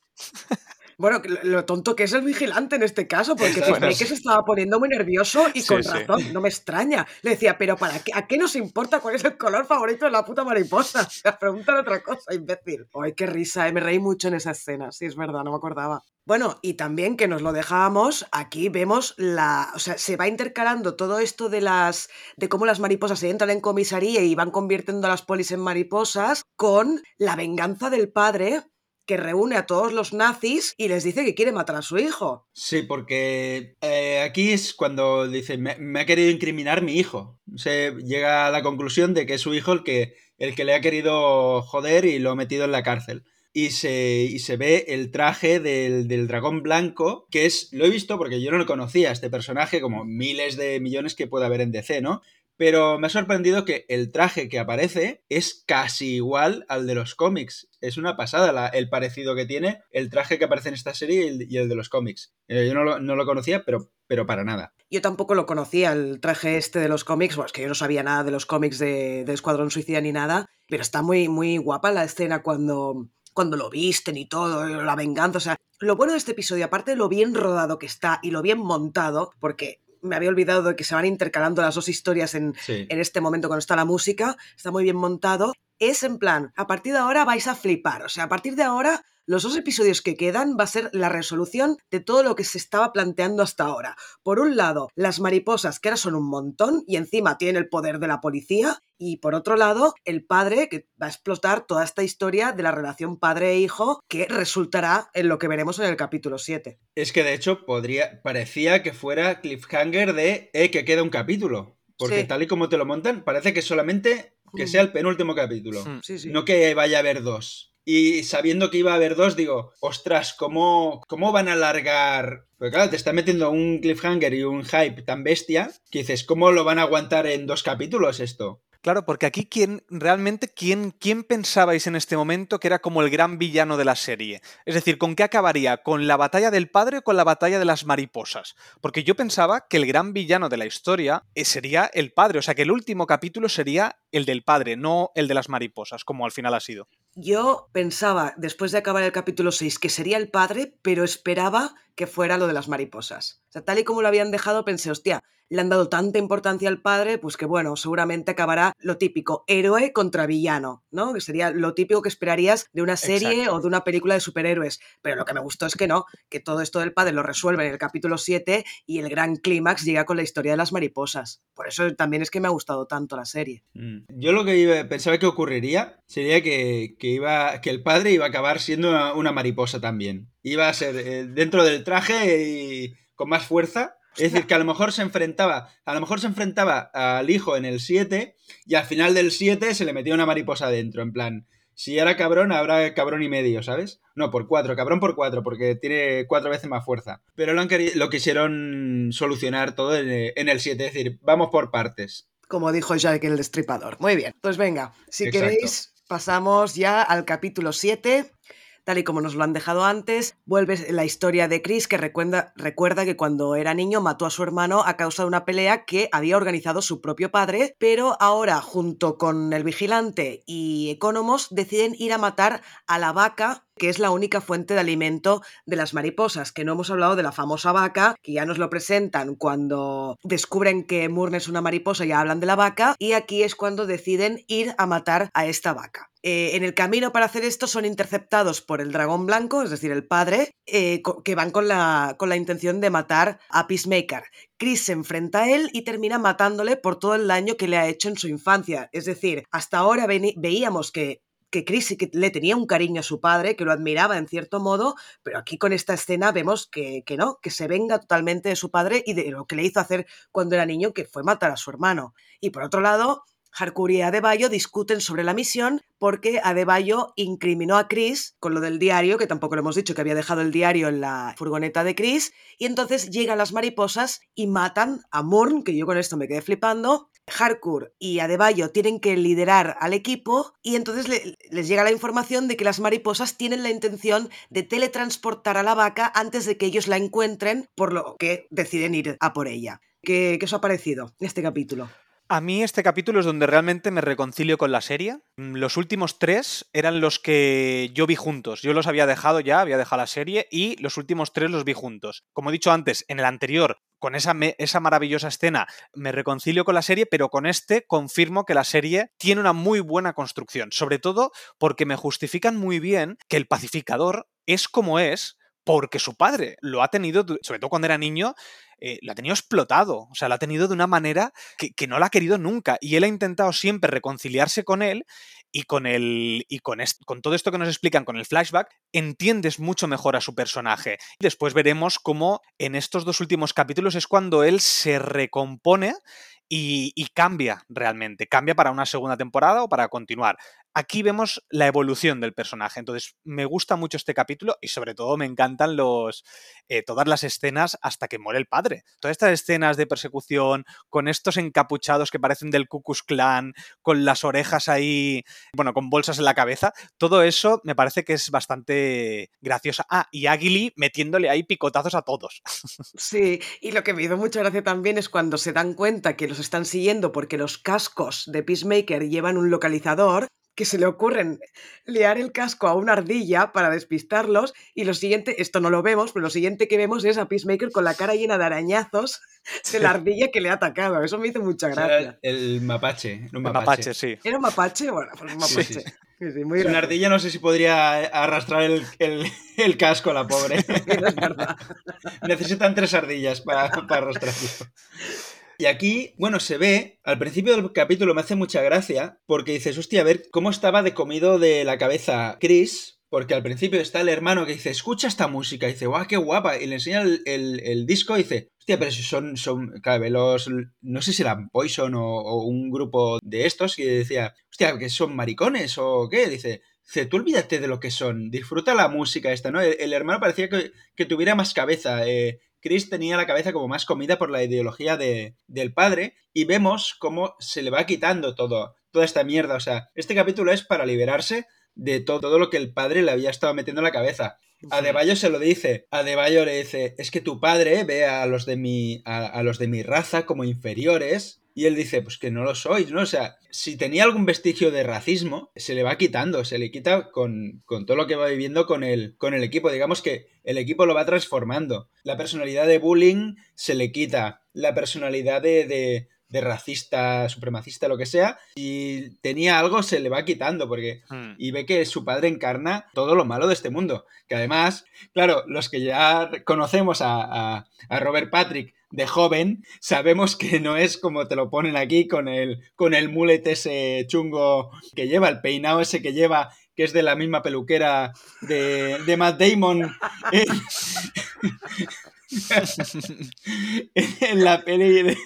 Bueno, lo tonto que es el vigilante en este caso, porque bueno, que se estaba poniendo muy nervioso y con sí, razón, sí. no me extraña. Le decía, pero ¿para qué? ¿A qué nos importa cuál es el color favorito de la puta mariposa? O sea, pregúntale otra cosa, imbécil. Ay, qué risa, eh, me reí mucho en esa escena, sí, es verdad, no me acordaba. Bueno, y también que nos lo dejábamos, aquí vemos la, o sea, se va intercalando todo esto de las, de cómo las mariposas se entran en comisaría y van convirtiendo a las polis en mariposas, con la venganza del padre que reúne a todos los nazis y les dice que quiere matar a su hijo. Sí, porque eh, aquí es cuando dice, me, me, ha querido incriminar mi hijo. Se llega a la conclusión de que es su hijo el que, el que le ha querido joder y lo ha metido en la cárcel. Y se, y se ve el traje del, del, dragón blanco, que es, lo he visto porque yo no lo conocía, este personaje, como miles de millones que puede haber en DC, ¿no? Pero me ha sorprendido que el traje que aparece es casi igual al de los cómics. Es una pasada la, el parecido que tiene el traje que aparece en esta serie y el, de los cómics. Eh, yo no lo, no lo, conocía, pero, pero para nada. Yo tampoco lo conocía, el traje este de los cómics. Bueno, es que yo no sabía nada de los cómics de, de Escuadrón Suicida ni nada. Pero está muy, muy guapa la escena cuando, cuando lo visten y todo, la venganza. O sea, lo bueno de este episodio, aparte de lo bien rodado que está y lo bien montado, porque me había olvidado de que se van intercalando las dos historias en, sí. en este momento cuando está la música, está muy bien montado. Es en plan, a partir de ahora vais a flipar, o sea, a partir de ahora los dos episodios que quedan va a ser la resolución de todo lo que se estaba planteando hasta ahora. Por un lado, las mariposas, que ahora son un montón y encima tienen el poder de la policía, y por otro lado, el padre, que va a explotar toda esta historia de la relación padre e hijo, que resultará en lo que veremos en el capítulo 7. Es que de hecho podría, parecía que fuera cliffhanger de eh, que queda un capítulo. Porque sí. tal y como te lo montan, parece que solamente que sea el penúltimo capítulo. Sí, sí. No que vaya a haber dos. Y sabiendo que iba a haber dos, digo, ostras, ¿cómo, cómo van a alargar? Porque claro, te está metiendo un cliffhanger y un hype tan bestia que dices, ¿cómo lo van a aguantar en dos capítulos esto? Claro, porque aquí quién realmente quién, quién pensabais en este momento que era como el gran villano de la serie. Es decir, ¿con qué acabaría? ¿Con la batalla del padre o con la batalla de las mariposas? Porque yo pensaba que el gran villano de la historia eh, sería el padre, o sea que el último capítulo sería el del padre, no el de las mariposas, como al final ha sido. Yo pensaba, después de acabar el capítulo 6, que sería el padre, pero esperaba que fuera lo de las mariposas. O sea, tal y como lo habían dejado, pensé, hostia, le han dado tanta importancia al padre, pues que bueno, seguramente acabará lo típico, héroe contra villano, ¿no? Que sería lo típico que esperarías de una serie Exacto. o de una película de superhéroes. Pero lo que me gustó es que no, que todo esto del padre lo resuelve en el capítulo 7 y el gran clímax llega con la historia de las mariposas. Por eso también es que me ha gustado tanto la serie. Mm. Yo lo que iba, pensaba que ocurriría sería que, que, iba, que el padre iba a acabar siendo una, una mariposa también. Iba a ser eh, dentro del traje y con más fuerza es decir, que a lo mejor se enfrentaba, a lo mejor se enfrentaba al hijo en el 7 y al final del 7 se le metía una mariposa adentro, en plan, si era cabrón, habrá cabrón y medio, ¿sabes? No, por cuatro, cabrón por cuatro, porque tiene cuatro veces más fuerza. Pero lo, lo quisieron solucionar todo en, el 7, es decir, vamos por partes. Como dijo Jack el destripador. Muy bien, pues venga, si queréis, pasamos ya al capítulo 7 tal y como nos lo han dejado antes, vuelve la historia de Chris que recuerda, recuerda que cuando era niño mató a su hermano a causa de una pelea que había organizado su propio padre, pero ahora junto con el vigilante y Economos deciden ir a matar a la vaca que es la única fuente de alimento de las mariposas, que no hemos hablado de la famosa vaca, que ya nos lo presentan cuando descubren que Murn es una mariposa, ya hablan de la vaca, y aquí es cuando deciden ir a matar a esta vaca. Eh, en el camino para hacer esto son interceptados por el dragón blanco, es decir, el padre, eh, que van con la, con la intención de matar a Peacemaker. Chris se enfrenta a él y termina matándole por todo el daño que le ha hecho en su infancia. Es decir, hasta ahora veíamos que que Chris que le tenía un cariño a su padre, que lo admiraba en cierto modo, pero aquí con esta escena vemos que, que, no, que se venga totalmente de su padre y de lo que le hizo hacer cuando era niño, que fue matar a su hermano. Y por otro lado, Harcourt y Adebayo discuten sobre la misión porque Adebayo incriminó a Chris con lo del diario, que tampoco le hemos dicho que había dejado el diario en la furgoneta de Chris, y entonces llegan las mariposas y matan a Morn, que yo con esto me quedé flipando, Harcourt y Adebayo tienen que liderar al equipo y entonces les llega la información de que las mariposas tienen la intención de teletransportar a la vaca antes de que ellos la encuentren, por lo que deciden ir a por ella. ¿Qué, qué os ha parecido este capítulo? A mí este capítulo es donde realmente me reconcilio con la serie. Los últimos tres eran los que yo vi juntos. Yo los había dejado ya, había dejado la serie y los últimos tres los vi juntos. Como he dicho antes, en el anterior con esa, esa, maravillosa escena me reconcilio con la serie, pero con este confirmo que la serie tiene una muy buena construcción, sobre todo porque me justifican muy bien que el pacificador es como es porque su padre lo ha tenido, sobre todo cuando era niño, eh, lo ha tenido explotado, o sea, lo ha tenido de una manera que, no lo ha querido nunca. Y él ha intentado siempre reconciliarse con él y con y con, todo esto que nos explican con el flashback, entiendes mucho mejor a su personaje. Después veremos cómo en estos dos últimos capítulos es cuando él se recompone y, y, cambia realmente, cambia para una segunda temporada o para continuar aquí vemos la evolución del personaje. Entonces, me gusta mucho este capítulo y sobre todo me encantan los eh, todas las escenas hasta que muere el padre. Todas estas escenas de persecución con estos encapuchados que parecen del Ku Klux Klan, con las orejas ahí, bueno, con bolsas en la cabeza, todo eso me parece que es bastante graciosa. Ah, y Aguili metiéndole ahí picotazos a todos. Sí, y lo que me hizo mucha gracia también es cuando se dan cuenta que los están siguiendo porque los cascos de Peacemaker llevan un localizador que se le ocurren liar el casco a una ardilla para despistarlos y lo siguiente, esto no lo vemos, pero lo siguiente que vemos es a Peacemaker con la cara llena de arañazos de la ardilla que le ha atacado. Eso me hizo mucha gracia. el mapache. Un mapache. sí. ¿Era un mapache? Bueno, pues un mapache. Sí, una ardilla no sé si podría arrastrar el, el, casco, la pobre. es verdad. Necesitan tres ardillas para, para arrastrarlo. Y aquí, bueno, se ve, al principio del capítulo me hace mucha gracia, porque dices, hostia, a ver cómo estaba de comido de la cabeza Chris, porque al principio está el hermano que dice, escucha esta música, y dice, guau, qué guapa, y le enseña el, disco y dice, hostia, pero si son, son, los, no sé si eran Poison o, un grupo de estos, y decía, hostia, que son maricones o qué, dice, Dice, tú olvídate de lo que son, disfruta la música esta, ¿no? El, hermano parecía que, que, tuviera más cabeza, eh, Chris tenía la cabeza como más comida por la ideología de, del padre y vemos cómo se le va quitando todo, toda esta mierda. O sea, este capítulo es para liberarse de todo, todo lo que el padre le había estado metiendo en la cabeza. A Deballo se lo dice. A Deballo le dice, es que tu padre ve a los de mi, a los de mi raza como inferiores y él dice, pues que no lo sois, ¿no? O sea, si tenía algún vestigio de racismo, se le va quitando, se le quita con, todo lo que va viviendo con el, con el equipo. Digamos que el equipo lo va transformando. La personalidad de bullying se le quita. La personalidad de, de, racista, supremacista, lo que sea, si tenía algo se le va quitando porque hmm. y ve que su padre encarna todo lo malo de este mundo. Que además, claro, los que ya conocemos a, a Robert Patrick de joven, sabemos que no es como te lo ponen aquí con el, con el mulet ese chungo que lleva, el peinado ese que lleva, que es de la misma peluquera de, de Matt Damon. en la peli de...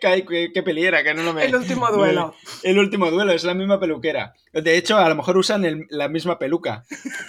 ¿Qué, qué peli era? Que no lo me... El último duelo. El último duelo, es la misma peluquera. De hecho, a lo mejor usan el- la misma peluca.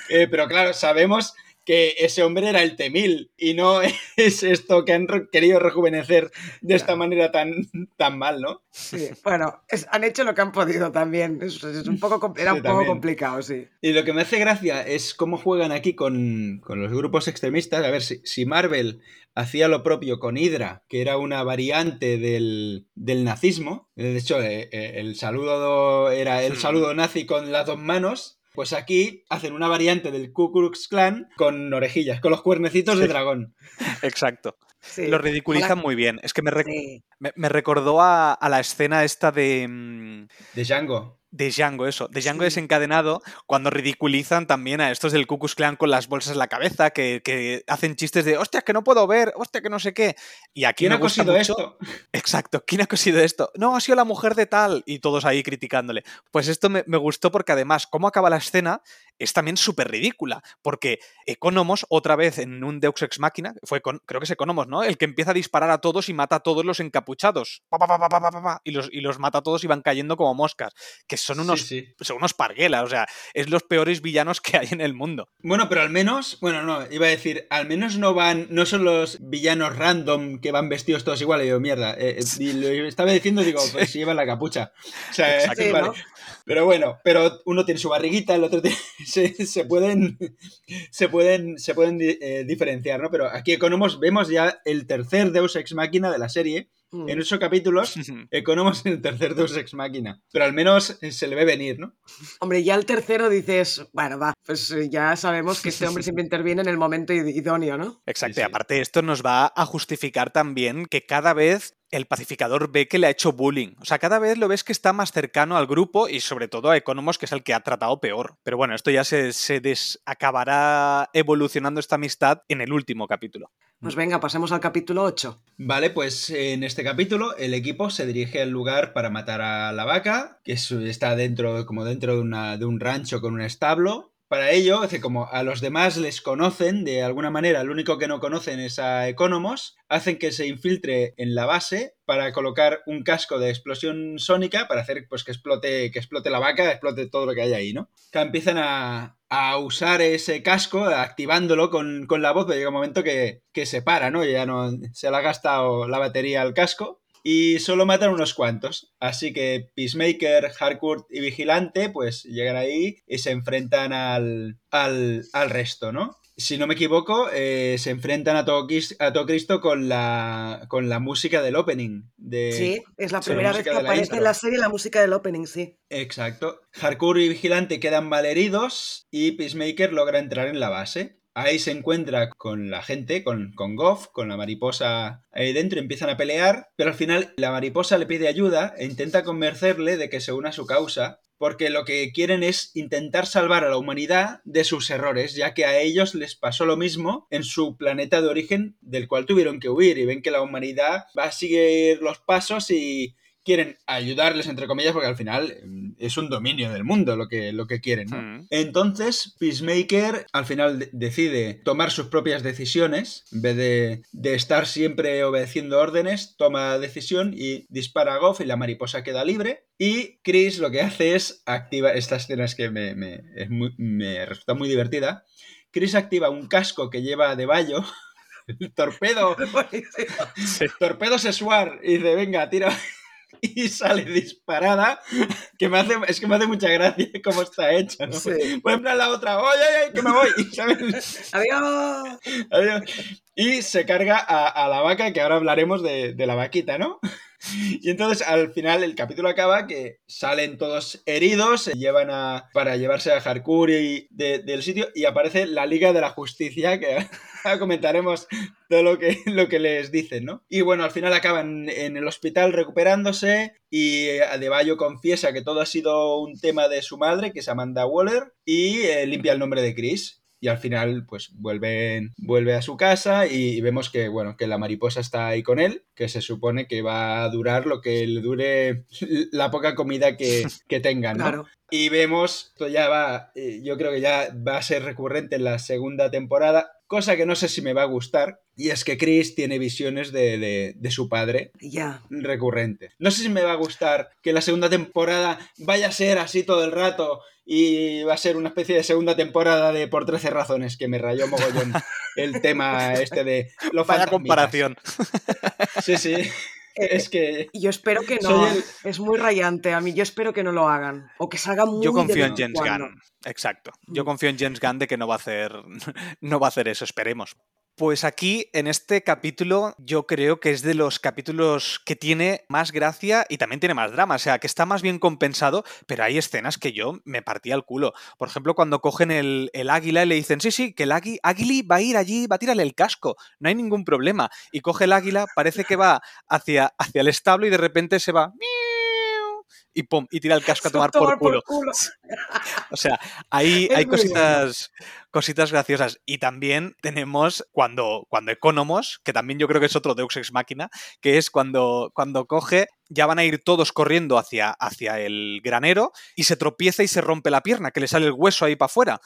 Eh, pero claro, sabemos que ese hombre era el Temil y no es esto que han querido rejuvenecer de esta manera tan, tan mal, ¿no? Sí, bueno, es- han hecho lo que han podido también. Es, es un poco, era Sí, un poco complicado, sí. Y lo que me hace gracia es cómo juegan aquí con, con los grupos extremistas. A ver, si, si Marvel hacía lo propio con Hydra, que era una variante del, del nazismo, de hecho, eh, eh, el saludo era el saludo nazi con las dos manos. Pues aquí hacen una variante del Ku Klux Klan con orejillas, con los cuernecitos de dragón. Exacto. sí. Lo ridiculizan muy bien. Es que me, rec- Sí. me, me recordó a, a la escena esta de, mm, De Django. De Django, eso. De Django Sí. desencadenado, cuando ridiculizan también a estos del Ku Klux Klan con las bolsas en la cabeza, que, que hacen chistes de, hostia, que no puedo ver, hostia, que no sé qué. Y aquí ¿Quién me ha gusta cosido mucho- esto? Exacto, ¿quién ha cosido esto? No, ha sido la mujer de tal. Y todos ahí criticándole. Pues esto me, me gustó porque además, cómo acaba la escena es también súper ridícula. Porque Economos, otra vez en un Deus Ex Máquina, fue con- creo que es Economos, ¿no? El que empieza a disparar a todos y mata a todos los encapuchados. Pa, pa, pa, pa, pa, pa, pa, pa, y, los, y los mata a todos y van cayendo como moscas. Que son unos, Sí, sí. son unos parguelas, o sea, es los peores villanos que hay en el mundo. Bueno, pero al menos, bueno, no, iba a decir, al menos no van, no son los villanos random que van vestidos todos iguales. Y yo, mierda, eh, eh, y lo estaba diciendo, digo, pues si llevan la capucha. O sea, eh, Sí, vale. ¿no? Pero bueno, pero uno tiene su barriguita, el otro tiene, se, se pueden, se pueden, se pueden eh, diferenciar, ¿no? Pero aquí Economos vemos ya el tercer Deus Ex Máquina de la serie. Mm. En ocho capítulos, Economos en el tercer Deus Ex Máquina. Pero al menos eh, se le ve venir, ¿no? Hombre, ya el tercero dices, bueno, va, pues eh, ya sabemos que este hombre siempre interviene en el momento id- idóneo, ¿no? Exacto, Sí, y aparte esto nos va a justificar también que cada vez el pacificador ve que le ha hecho bullying. O sea, cada vez lo ves que está más cercano al grupo y sobre todo a Economos, que es el que ha tratado peor. Pero bueno, esto ya se, se des- acabará evolucionando esta amistad en el último capítulo. Pues venga, pasemos al capítulo 8. Vale, pues en este capítulo el equipo se dirige al lugar para matar a la vaca, que es- está dentro, como dentro de, una- de un rancho con un establo. Para ello, hace como a los demás les conocen de alguna manera, el único que no conocen es a Economos, hacen que se infiltre en la base para colocar un casco de explosión sónica para hacer pues que explote, que explote la vaca, explote todo lo que hay ahí, ¿no? Que empiezan a, a usar ese casco, activándolo con, con la voz, pero llega un momento que, que se para, ¿no? Ya no se le ha gastado la batería al casco. Y solo matan unos cuantos. Así que Peacemaker, Harcourt y Vigilante, pues llegan ahí y se enfrentan al, al, al resto, ¿no? Si no me equivoco, eh, se enfrentan a todo, a todo Cristo con la, con la música del opening. De... Sí, es la primera vez que la aparece en la serie la música del opening, sí. Exacto. Harcourt y Vigilante quedan malheridos y Peacemaker logra entrar en la base. Ahí se encuentra con la gente, con, con Goff, con la mariposa ahí dentro, empiezan a pelear, pero al final la mariposa le pide ayuda e intenta convencerle de que se una a su causa, porque lo que quieren es intentar salvar a la humanidad de sus errores, ya que a ellos les pasó lo mismo en su planeta de origen del cual tuvieron que huir y ven que la humanidad va a seguir los pasos y quieren ayudarles, entre comillas, porque al final mm, es un dominio del mundo lo que, lo que quieren, ¿no? Mm. Entonces, Peacemaker al final de- decide tomar sus propias decisiones, en vez de, de estar siempre obedeciendo órdenes, toma decisión y dispara a Goff y la mariposa queda libre. Y Chris lo que hace es activar, esta escena es que me, me- es muy- me resulta muy divertida, Chris activa un casco que lleva de Bayo, el torpedo. Sí. torpedo sexual, y dice, venga, tira... Y sale disparada, que me hace, es que me hace mucha gracia cómo está hecha, ¿no? Sí. Por ejemplo, la otra, ¡oye, oye, que me voy! Adiós. Adiós. Y se carga a, a la vaca, que ahora hablaremos de, de la vaquita, ¿no? Y entonces al final el capítulo acaba que salen todos heridos, se llevan a, para llevarse a Harcourt y de- del sitio y aparece la Liga de la Justicia, que comentaremos todo lo que, lo que les dicen, ¿no? Y bueno, al final acaban en el hospital recuperándose y Adebayo confiesa que todo ha sido un tema de su madre, que es Amanda Waller, y eh, limpia el nombre de Chris. Y al final, pues vuelven, vuelve a su casa y, y vemos que, bueno, que la mariposa está ahí con él, que se supone que va a durar lo que le dure la poca comida que, que tengan, ¿no? Claro. Y vemos, esto ya va, eh, yo creo que ya va a ser recurrente en la segunda temporada, cosa que no sé si me va a gustar, y es que Chris tiene visiones de, de, su padre Ya. recurrente. No sé si me va a gustar que la segunda temporada vaya a ser así todo el rato y va a ser una especie de segunda temporada de por 13 razones, que me rayó mogollón el tema este de lo Vaya comparación. Sí, sí. Es que. Yo espero que no. El- Es muy rayante. A mí, yo espero que no lo hagan. O que salga muy Yo confío en James cuando. Gunn. Exacto. Yo Mm. confío en James Gunn de que no va a hacer, no va a hacer eso, esperemos. Pues aquí, en este capítulo, yo creo que es de los capítulos que tiene más gracia y también tiene más drama. O sea, que está más bien compensado, pero hay escenas que yo me partía el culo. Por ejemplo, cuando cogen el, el águila y le dicen, sí, sí, que el águi- águila va a ir allí, va a tirarle el casco, no hay ningún problema. Y coge el águila, parece que va hacia, hacia el establo y de repente se va... "Miau", Y pum, y tira el casco a tomar por culo. O sea, hay, Es hay cositas, cositas graciosas. Y también tenemos cuando, cuando Economos, que también yo creo que es otro Deus Ex Máquina, que es cuando, cuando coge, ya van a ir todos corriendo hacia, hacia el granero y se tropieza y se rompe la pierna, que le sale el hueso ahí para afuera.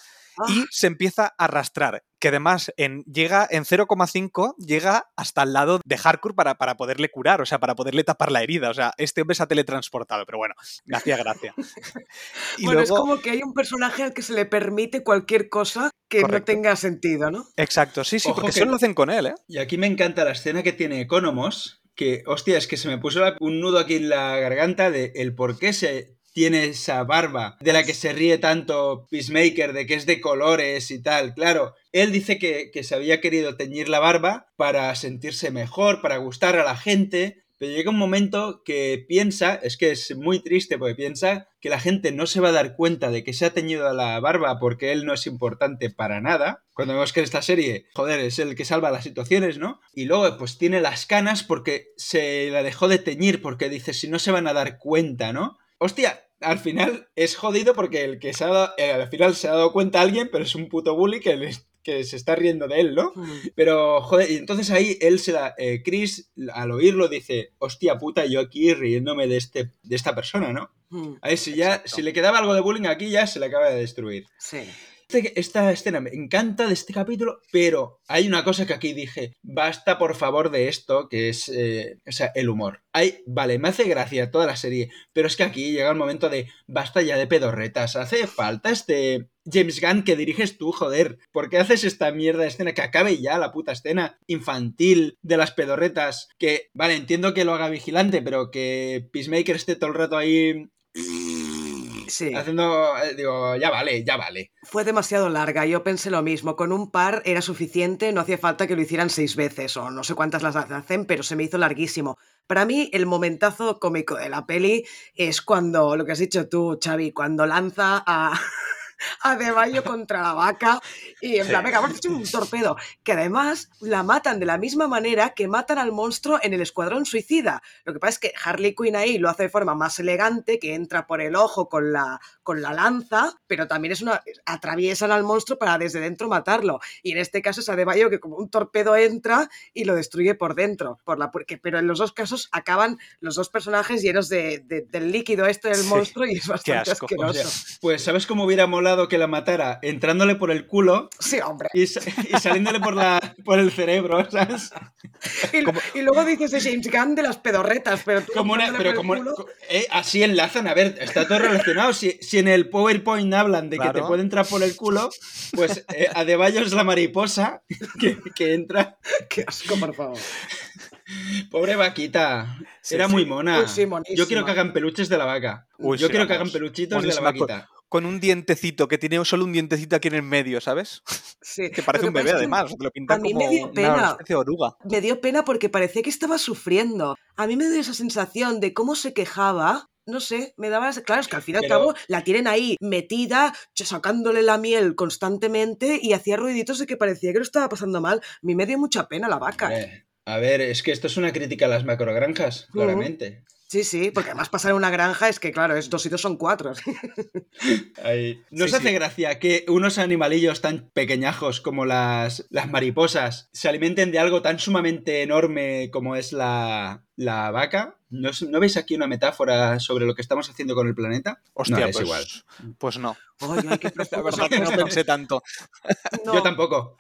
Y se empieza a arrastrar, que además en, llega en 0,5, llega hasta el lado de Hardcore para, para poderle curar, o sea, para poderle tapar la herida. O sea, este hombre se ha teletransportado, pero bueno, me hacía gracia. Y bueno, es como que hay un personaje al que se le permite cualquier cosa que no tenga sentido, ¿no? Exacto, sí, sí, Ojo porque que- solo lo hacen con él, ¿eh? Y aquí me encanta la escena que tiene Economos, que, hostia, es que se me puso un nudo aquí en la garganta de el por qué se tiene esa barba de la que se ríe tanto Peacemaker, de que es de colores y tal. Claro, él dice que, que se había querido teñir la barba para sentirse mejor, para gustar a la gente, pero llega un momento que piensa, es que es muy triste porque piensa que la gente no se va a dar cuenta de que se ha teñido la barba porque él no es importante para nada. Cuando vemos que en esta serie, joder, es el que salva las situaciones, ¿no? Y luego pues tiene las canas porque se la dejó de teñir porque dice, si no se van a dar cuenta, ¿no? Hostia, al final es jodido porque el que se ha dado, eh, al final se ha dado cuenta alguien, pero es un puto bully que, le- que se está riendo de él, ¿no? Pero, joder, y entonces ahí él se da. eh, Chris, al oírlo, dice: Hostia puta, yo aquí riéndome de, este, de esta persona, ¿no? Mm, Ahí si ya, Exacto. si le quedaba algo de bullying aquí, ya se le acaba de destruir. Sí. Este- Esta escena me encanta de este capítulo, pero hay una cosa que aquí dije, basta por favor de esto, que es, eh, o sea, el humor. Hay, vale, me hace gracia toda la serie, pero es que aquí llega el momento de, basta ya de pedorretas, hace falta este James Gunn que diriges tú, joder, ¿por qué haces esta mierda de escena? Que acabe ya la puta escena infantil de las pedorretas, que, vale, entiendo que lo haga vigilante, pero que Peacemaker esté todo el rato ahí Sí. haciendo, eh, digo, ya vale, ya vale. Fue demasiado larga, yo pensé lo mismo. Con un par era suficiente, no hacía falta que lo hicieran seis veces o no sé cuántas las hacen, pero se me hizo larguísimo. Para mí, el momentazo cómico de la peli es cuando, lo que has dicho tú, Xavi, cuando lanza a, a De Bayo contra la vaca y en plan, venga, vamos a echar un torpedo. Que además la matan de la misma manera que matan al monstruo en el Escuadrón Suicida. Lo que pasa es que Harley Quinn ahí lo hace de forma más elegante, que entra por el ojo con la, con la lanza, pero también es una. atraviesan al monstruo para desde dentro matarlo. Y en este caso es a De Bayo que como un torpedo entra y lo destruye por dentro. Por la, porque, pero en los dos casos acaban los dos personajes llenos de, de- del líquido este del Sí, monstruo y es bastante asco. O O asqueroso. sea, pues ¿sabes cómo hubiera molado que la matara? Entrándole por el culo Sí, hombre. y, sa- y saliéndole por, la, por el cerebro, ¿sabes? Y, y luego dices de James Gunn de las pedorretas, pero tú Como una, pero como, eh, así enlazan, a ver, está todo relacionado. Si, si en el PowerPoint hablan de que te puede entrar por el culo, pues eh, Adebayo es la mariposa que, que entra. Qué asco, por favor. Pobre vaquita, Sí, era sí. muy mona. Uy, sí, monísima. Yo quiero que hagan peluches de la vaca. Uy, Yo sí, quiero que hagan peluchitos de la vaquita. Con un dientecito, que tiene solo un dientecito aquí en el medio, ¿sabes? Sí. Que parece un bebé, además. que lo pintan a mí como me dio una pena. especie de oruga. Me dio pena porque parecía que estaba sufriendo. A mí me dio esa sensación de cómo se quejaba. No sé, me daba... Claro, es que al fin y al Pero- cabo la tienen ahí metida, sacándole la miel constantemente y hacía ruiditos de que parecía que lo estaba pasando mal. A mí me dio mucha pena la vaca. Eh, a ver, es que esto es una crítica a las macrogranjas, claramente. Sí, sí, porque además pasar en una granja es que, claro, es dos y dos son cuatro. Ahí. ¿Nos Sí, hace sí. gracia que unos animalillos tan pequeñajos como las, las mariposas se alimenten de algo tan sumamente enorme como es la, la vaca? ¿No, es- ¿No veis aquí una metáfora sobre lo que estamos haciendo con el planeta? Hostia, No, es pues, igual. pues no. Ay, ay, qué La profundo verdad se que ha no pensé tanto. No, Yo tampoco.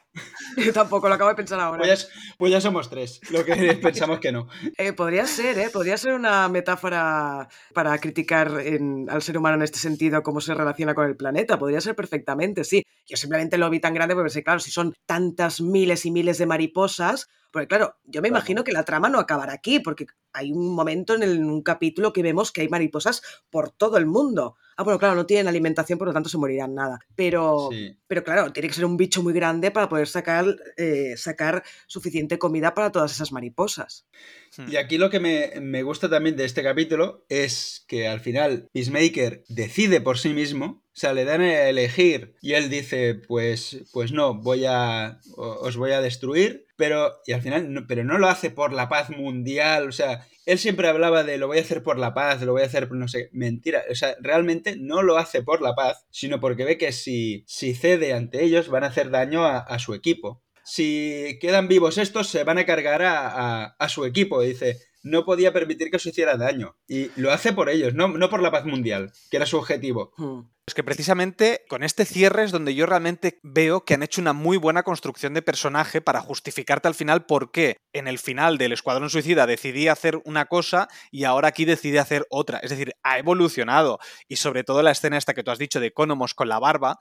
yo tampoco, lo acabo de pensar ahora. Pues ya, pues ya somos tres, lo que pensamos que no. Eh, podría ser, ¿eh? Podría ser una metáfora para criticar en- al ser humano en este sentido, cómo se relaciona con el planeta. Podría ser perfectamente, sí. Yo simplemente lo vi tan grande porque pensé, claro, si son tantas miles y miles de mariposas, porque claro, yo me Claro. imagino que la trama no acabará aquí, porque hay un momento en, el- en un capítulo que vemos que hay mariposas por todo el mundo. Ah, bueno, claro, no tienen alimentación, por lo tanto se morirán nada. Pero, Sí. pero claro, tiene que ser un bicho muy grande para poder sacar, eh, sacar suficiente comida para todas esas mariposas. Y aquí lo que me, me gusta también de este capítulo es que al final Peacemaker decide por sí mismo, o sea, le dan a elegir y él dice, pues, pues no, voy a, os voy a destruir, pero, y al final, no, pero no lo hace por la paz mundial, o sea, él siempre hablaba de lo voy a hacer por la paz, lo voy a hacer por no sé, mentira, o sea, realmente no lo hace por la paz, sino porque ve que si, si cede ante ellos van a hacer daño a, su equipo. Si quedan vivos estos, se van a cargar a, a- a su equipo. Dice, no podía permitir que se hiciera daño. Y lo hace por ellos, no, no por la paz mundial, que era su objetivo. Hmm. Es que precisamente con este cierre es donde yo realmente veo que han hecho una muy buena construcción de personaje para justificarte al final por qué en el final del Escuadrón Suicida decidí hacer una cosa y ahora aquí decide hacer otra. Es decir, ha evolucionado. Y sobre todo la escena esta que tú has dicho de Economos con la barba,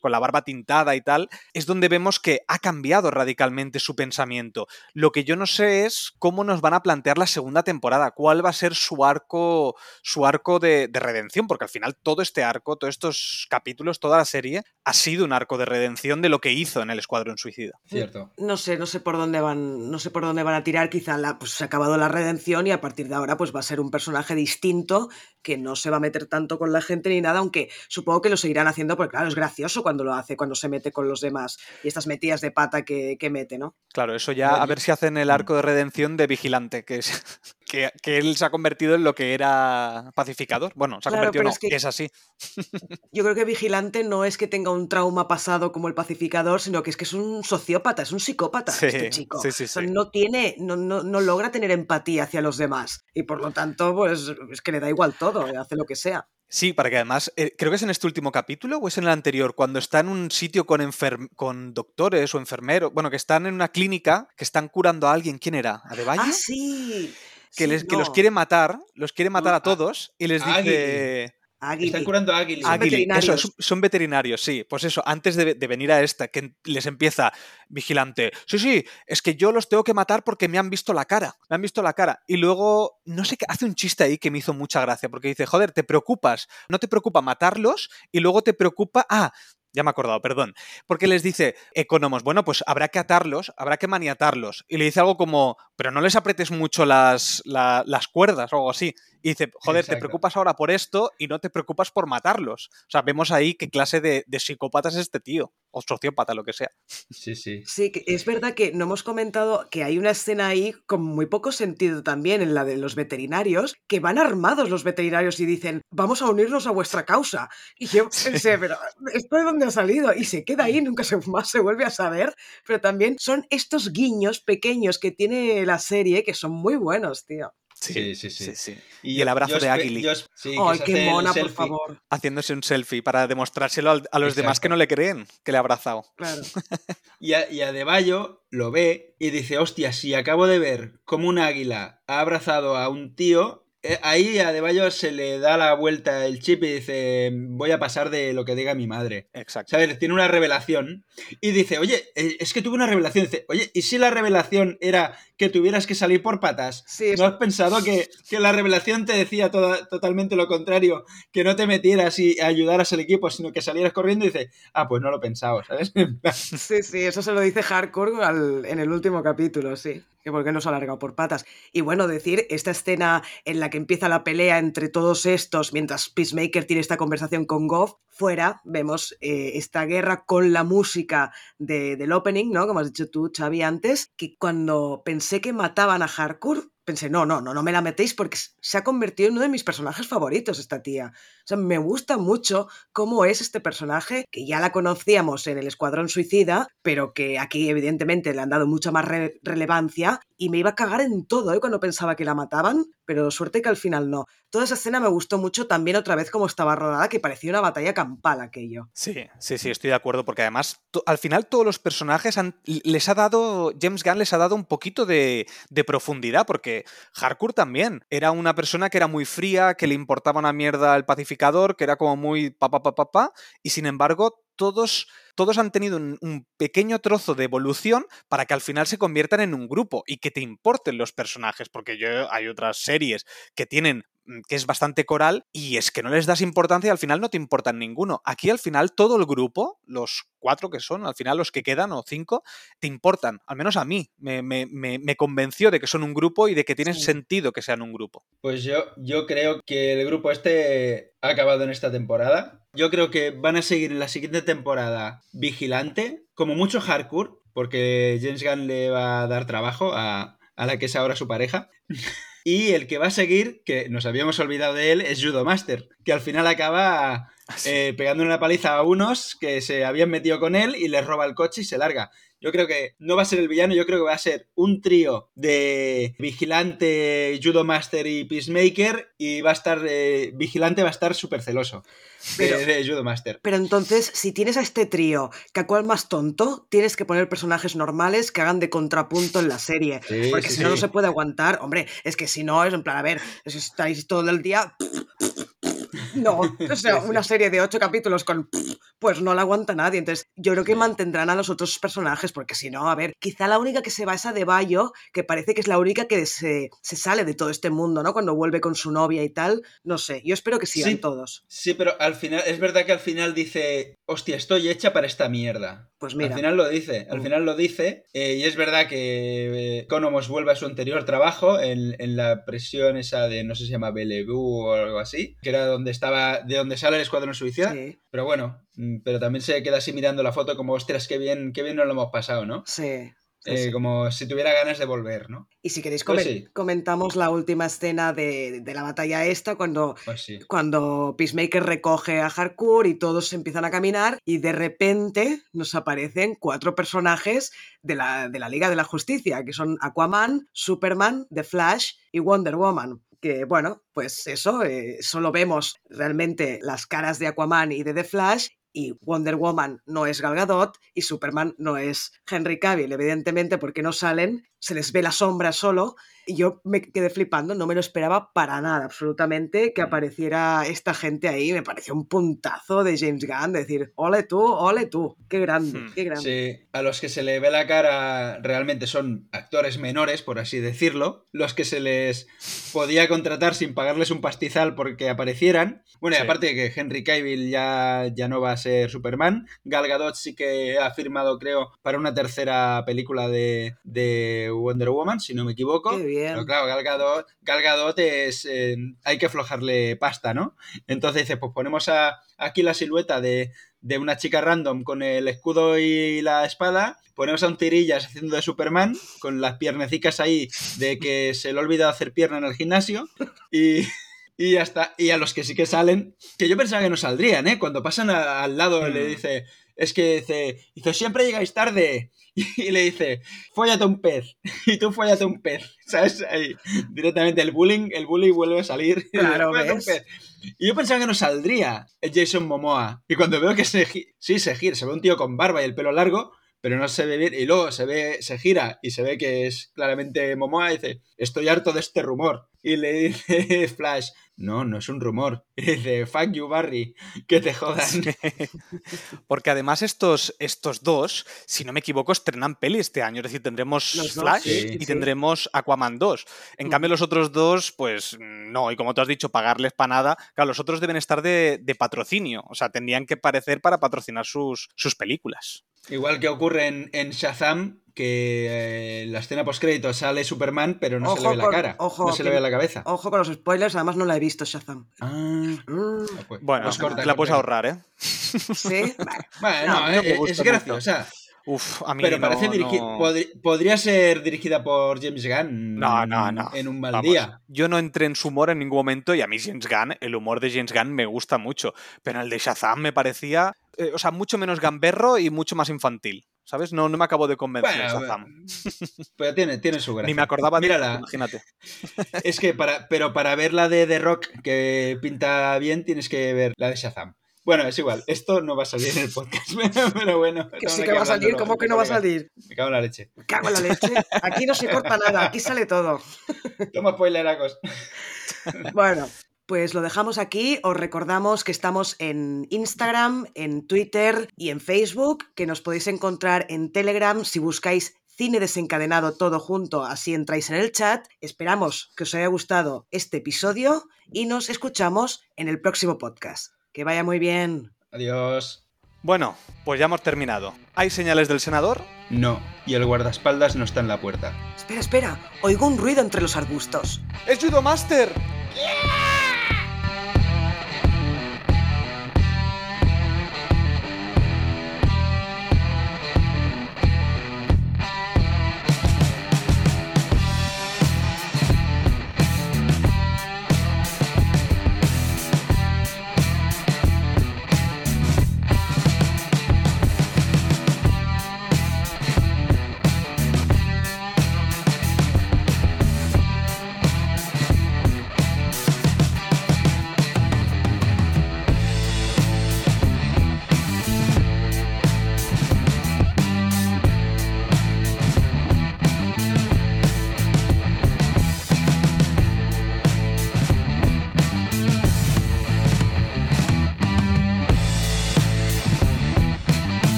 con la barba tintada y tal, es donde vemos que ha cambiado radicalmente su pensamiento. Lo que yo no sé es cómo nos van a plantear la segunda temporada, cuál va a ser su arco, su arco de, de redención, porque al final todo este arco, todos estos capítulos, toda la serie, ha sido un arco de redención de lo que hizo en el Escuadrón Suicida. Cierto. No sé, no sé por dónde van, no sé por dónde van a tirar. Quizá la, pues, se ha acabado la redención y a partir de ahora pues va a ser un personaje distinto que no se va a meter tanto con la gente ni nada, aunque supongo que lo seguirán haciendo porque claro, es gracioso cuando lo hace, cuando se mete con los demás y estas metidas de pata que, que mete, ¿no? Claro, eso ya a ver si hacen el arco de redención de vigilante, que es que, que él se ha convertido en lo que era pacificador. Bueno, se ha Claro, convertido, no, es que- es así. Yo creo que Vigilante no es que tenga un trauma pasado como el pacificador, sino que es que es un sociópata, es un psicópata Sí, este chico. sí, sí, O sea, sí. no tiene, no, no, no logra tener empatía hacia los demás. Y por lo tanto, pues es que le da igual todo, hace lo que sea. Sí, para que además, eh, creo que es en este último capítulo o es en el anterior, cuando está en un sitio con, enfer- con doctores o enfermeros, bueno, que están en una clínica, que están curando a alguien, ¿quién era? ¿A de Valle? Ah, sí. Que, Sí, les, que los quiere matar, los quiere matar No, a todos y les dice... Aguili. Están curando a Aguili. Son eso, veterinarios. son, son veterinarios, sí. Pues eso, antes de, de venir a esta, que les empieza vigilante. Sí, sí, es que yo los tengo que matar porque me han visto la cara. Me han visto la cara. Y luego, no sé qué, hace un chiste ahí que me hizo mucha gracia, porque dice, joder, te preocupas. No te preocupa matarlos y luego te preocupa. Ah, ya me he acordado, perdón. Porque les dice, economos, bueno, pues habrá que atarlos, habrá que maniatarlos. Y le dice algo como, pero no les apretes mucho las, la- las cuerdas o algo así. Y dice, joder, te preocupas ahora por esto y no te preocupas por matarlos. O sea, vemos ahí qué clase de, de psicópata es este tío. O sociópata, lo que sea. Sí, sí. Sí, que es verdad que no hemos comentado que hay una escena ahí con muy poco sentido también en la de los veterinarios, que van armados los veterinarios y dicen, vamos a unirnos a vuestra causa. Y yo pensé, pero ¿esto de dónde ha salido? Y se queda ahí, nunca se, más se vuelve a saber. Pero también son estos guiños pequeños que tiene la serie que son muy buenos, tío. Sí, sí, sí. Y Y el abrazo yo de Aguili. sí, Ay, qué mona, por favor. Haciéndose un selfie para demostrárselo a los demás que no le creen que le ha abrazado. Claro. Y a, y Adebayo lo ve y dice, hostia, si acabo de ver cómo un águila ha abrazado a un tío, ahí a Adebayo se le da la vuelta el chip y dice, voy a pasar de lo que diga mi madre. Exacto. ¿Sabes? Tiene una revelación y dice, oye, eh, es que tuve una revelación. Dice, oye, ¿y si la revelación era que tuvieras que salir por patas? Sí, ¿No has pensado que, que la revelación te decía toda- totalmente lo contrario? Que no te metieras y ayudaras al equipo, sino que salieras corriendo y dice, ah, pues no lo he pensado, ¿sabes? Sí, sí, eso se lo dice Hardcore al- en el último capítulo, sí. Que por qué no se ha alargado por patas. Y bueno, decir, esta escena en la que empieza la pelea entre todos estos, mientras Peacemaker tiene esta conversación con Goff, fuera vemos eh, esta guerra con la música de- del opening, ¿no? Como has dicho tú, Xavi, antes, que cuando pensé que mataban a Hardcore, pensé, no, no, no, no me la metéis porque se ha convertido en uno de mis personajes favoritos esta tía. O sea, me gusta mucho cómo es este personaje, que ya la conocíamos en el Escuadrón Suicida, pero que aquí evidentemente le han dado mucha más re- relevancia y me iba a cagar en todo ¿eh? cuando pensaba que la mataban, pero suerte que al final no. Toda esa escena me gustó mucho también otra vez como estaba rodada, que parecía una batalla campal aquello. Sí, sí, sí, estoy de acuerdo, porque además al final todos los personajes les ha dado, James Gunn les ha dado un poquito de, profundidad, porque Harcourt también era una persona que era muy fría, que le importaba una mierda el pacificador, que era como muy pa pa pa pa, pa y sin embargo todos, todos han tenido un, un, pequeño trozo de evolución para que al final se conviertan en un grupo y que te importen los personajes, porque yo, hay otras series que tienen mm, que es bastante coral y es que no les das importancia y al final no te importan ninguno. Aquí al final todo el grupo, los cuatro que son, al final los que quedan o cinco, te importan, al menos a mí, me, me, me, me convenció de que son un grupo y de que tienen sí. sentido que sean un grupo. Pues yo, yo creo que el grupo este ha acabado en esta temporada. Yo creo que van a seguir en la siguiente temporada Vigilante, como mucho hardcore, porque James Gunn le va a dar trabajo a, a la que es ahora su pareja. Y el que va a seguir, que nos habíamos olvidado de él, es Judo Master, que al final acaba eh, pegando una paliza a unos que se habían metido con él y les roba el coche y se larga. Yo creo que no va a ser el villano, yo creo que va a ser un trío de Vigilante, Judo Master y Peacemaker y va a estar, eh, Vigilante va a estar súper celoso pero, de, de, Judo Master. Pero entonces, si tienes a este trío, que a cual más tonto, tienes que poner personajes normales que hagan de contrapunto en la serie. Sí, porque sí, si no, sí. no se puede aguantar. Hombre, es que si no, es en plan, a ver, estáis todo el día no, o sea, una serie de ocho capítulos con pues no la aguanta nadie. Entonces, yo creo que mantendrán a los otros personajes, porque si no, a ver, quizá la única que se va es a De Bayo, que parece que es la única que se, se, sale de todo este mundo, ¿no? Cuando vuelve con su novia y tal. No sé, yo espero que sigan sí, todos. Sí, pero al final, es verdad que al final dice, hostia, estoy hecha para esta mierda. Pues mira. Al final lo dice, al final lo dice, eh, y es verdad que Economos vuelve a su anterior trabajo en, en, la presión esa de, no sé si se llama Bellevue o algo así, que era donde estaba, de donde sale el escuadrón suicida. Sí. Pero bueno, mm, pero también se queda así mirando la foto como, ostras, qué bien, qué bien nos lo hemos pasado, ¿no? Sí. Eh, sí. como si tuviera ganas de volver, ¿no? Y si queréis pues sí. comentamos la última escena de, de la batalla esta, cuando, pues cuando Peacemaker recoge a Harcourt y todos empiezan a caminar y de repente nos aparecen cuatro personajes de la, de la Liga de la Justicia, que son Aquaman, Superman, The Flash y Wonder Woman que bueno, pues eso, eh, solo vemos realmente las caras de Aquaman y de The Flash y Wonder Woman no es Gal Gadot y Superman no es Henry Cavill, evidentemente porque no salen, se les ve la sombra solo y yo me quedé flipando, no me lo esperaba para nada, absolutamente, que apareciera esta gente ahí, me pareció un puntazo de James Gunn, de decir, ole tú, ole tú, qué grande, qué grande. Sí, a los que se le ve la cara realmente son actores menores, por así decirlo, los que se les podía contratar sin pagarles un pastizal porque aparecieran, bueno, y sí. aparte de que Henry Cavill ya, ya no va a ser Superman, Gal Gadot sí que ha firmado, creo, para una tercera película de, de Wonder Woman, si no me equivoco. Qué bien. Pero claro, Gal Gadot, Gal Gadot es. Eh, hay que aflojarle pasta, ¿no? Entonces dice: Pues ponemos a, aquí la silueta de, de, una chica random con el escudo y la espada. Ponemos a un tirillas haciendo de Superman, con las piernecicas ahí de que se le ha olvidado hacer pierna en el gimnasio. Y. Y ya está. Y a los que sí que salen, que yo pensaba que no saldrían, ¿eh? Cuando pasan a, al lado mm. le dice, es que dice, dice, siempre llegáis tarde. Y, le dice, fóllate un pez. Y tú fóllate un pez. ¿Sabes? Ahí, directamente el bullying, el bullying vuelve a salir. Claro, y, un pez. y yo pensaba que no saldría el Jason Momoa. Y cuando veo que se, sí, se gira, se ve un tío con barba y el pelo largo, pero no se ve bien. Y luego se ve, se gira y se ve que es claramente Momoa y dice, estoy harto de este rumor. Y le dice Flash, no, no es un rumor. Y dice, fuck you, Barry, que te jodan. Sí. Porque además estos, estos dos, si no me equivoco, estrenan peli este año. Es decir, tendremos los Flash sí, y sí. tendremos Aquaman 2. En mm. cambio, los otros dos, pues no. Y como tú has dicho, pagarles para nada. Claro, los otros deben estar de, de patrocinio. O sea, tendrían que parecer para patrocinar sus, sus películas. Igual que ocurre en, en Shazam, que eh, la escena post-crédito sale Superman, pero no ojo se le ve con, la cara. Ojo, no se le ve la cabeza. Ojo con los spoilers, además no la he visto Shazam. Ah, bueno, pues corta, te la puedes ahorrar, ¿eh? Sí, vale. Vale, no, no, eh, es graciosa. Uf, a mí Pero no, parece dirigida. no... Podría, podría ser dirigida por James Gunn. No, no, no. En un mal Vamos, día. Yo no entré en su humor en ningún momento y a mí James Gunn, el humor de James Gunn me gusta mucho. Pero el de Shazam me parecía, eh, o sea, mucho menos gamberro y mucho más infantil. ¿Sabes? No, no me acabo de convencer. Bueno, Shazam. Pero tiene, tiene su gracia. Ni me acordaba de Mírala. imagínate. Es que para, pero para ver la de The Rock que pinta bien, tienes que ver la de Shazam. Bueno, es igual, esto no va a salir en el podcast, pero bueno. Que sí que va a salir, ¿cómo que no va a salir? Me cago en la leche. Me Cago en la leche. Aquí no se corta nada, aquí sale todo. Toma spoileracos. Bueno, pues lo dejamos aquí. Os recordamos que estamos en Instagram, en Twitter y en Facebook, que nos podéis encontrar en Telegram si buscáis cine desencadenado todo junto, así entráis en el chat. Esperamos que os haya gustado este episodio y nos escuchamos en el próximo podcast. Que vaya muy bien. Adiós. Bueno, pues ya hemos terminado. ¿Hay señales del senador? No, y el guardaespaldas no está en la puerta. Espera, espera, oigo un ruido entre los arbustos. ¡Es Judo Master! ¡Yeah!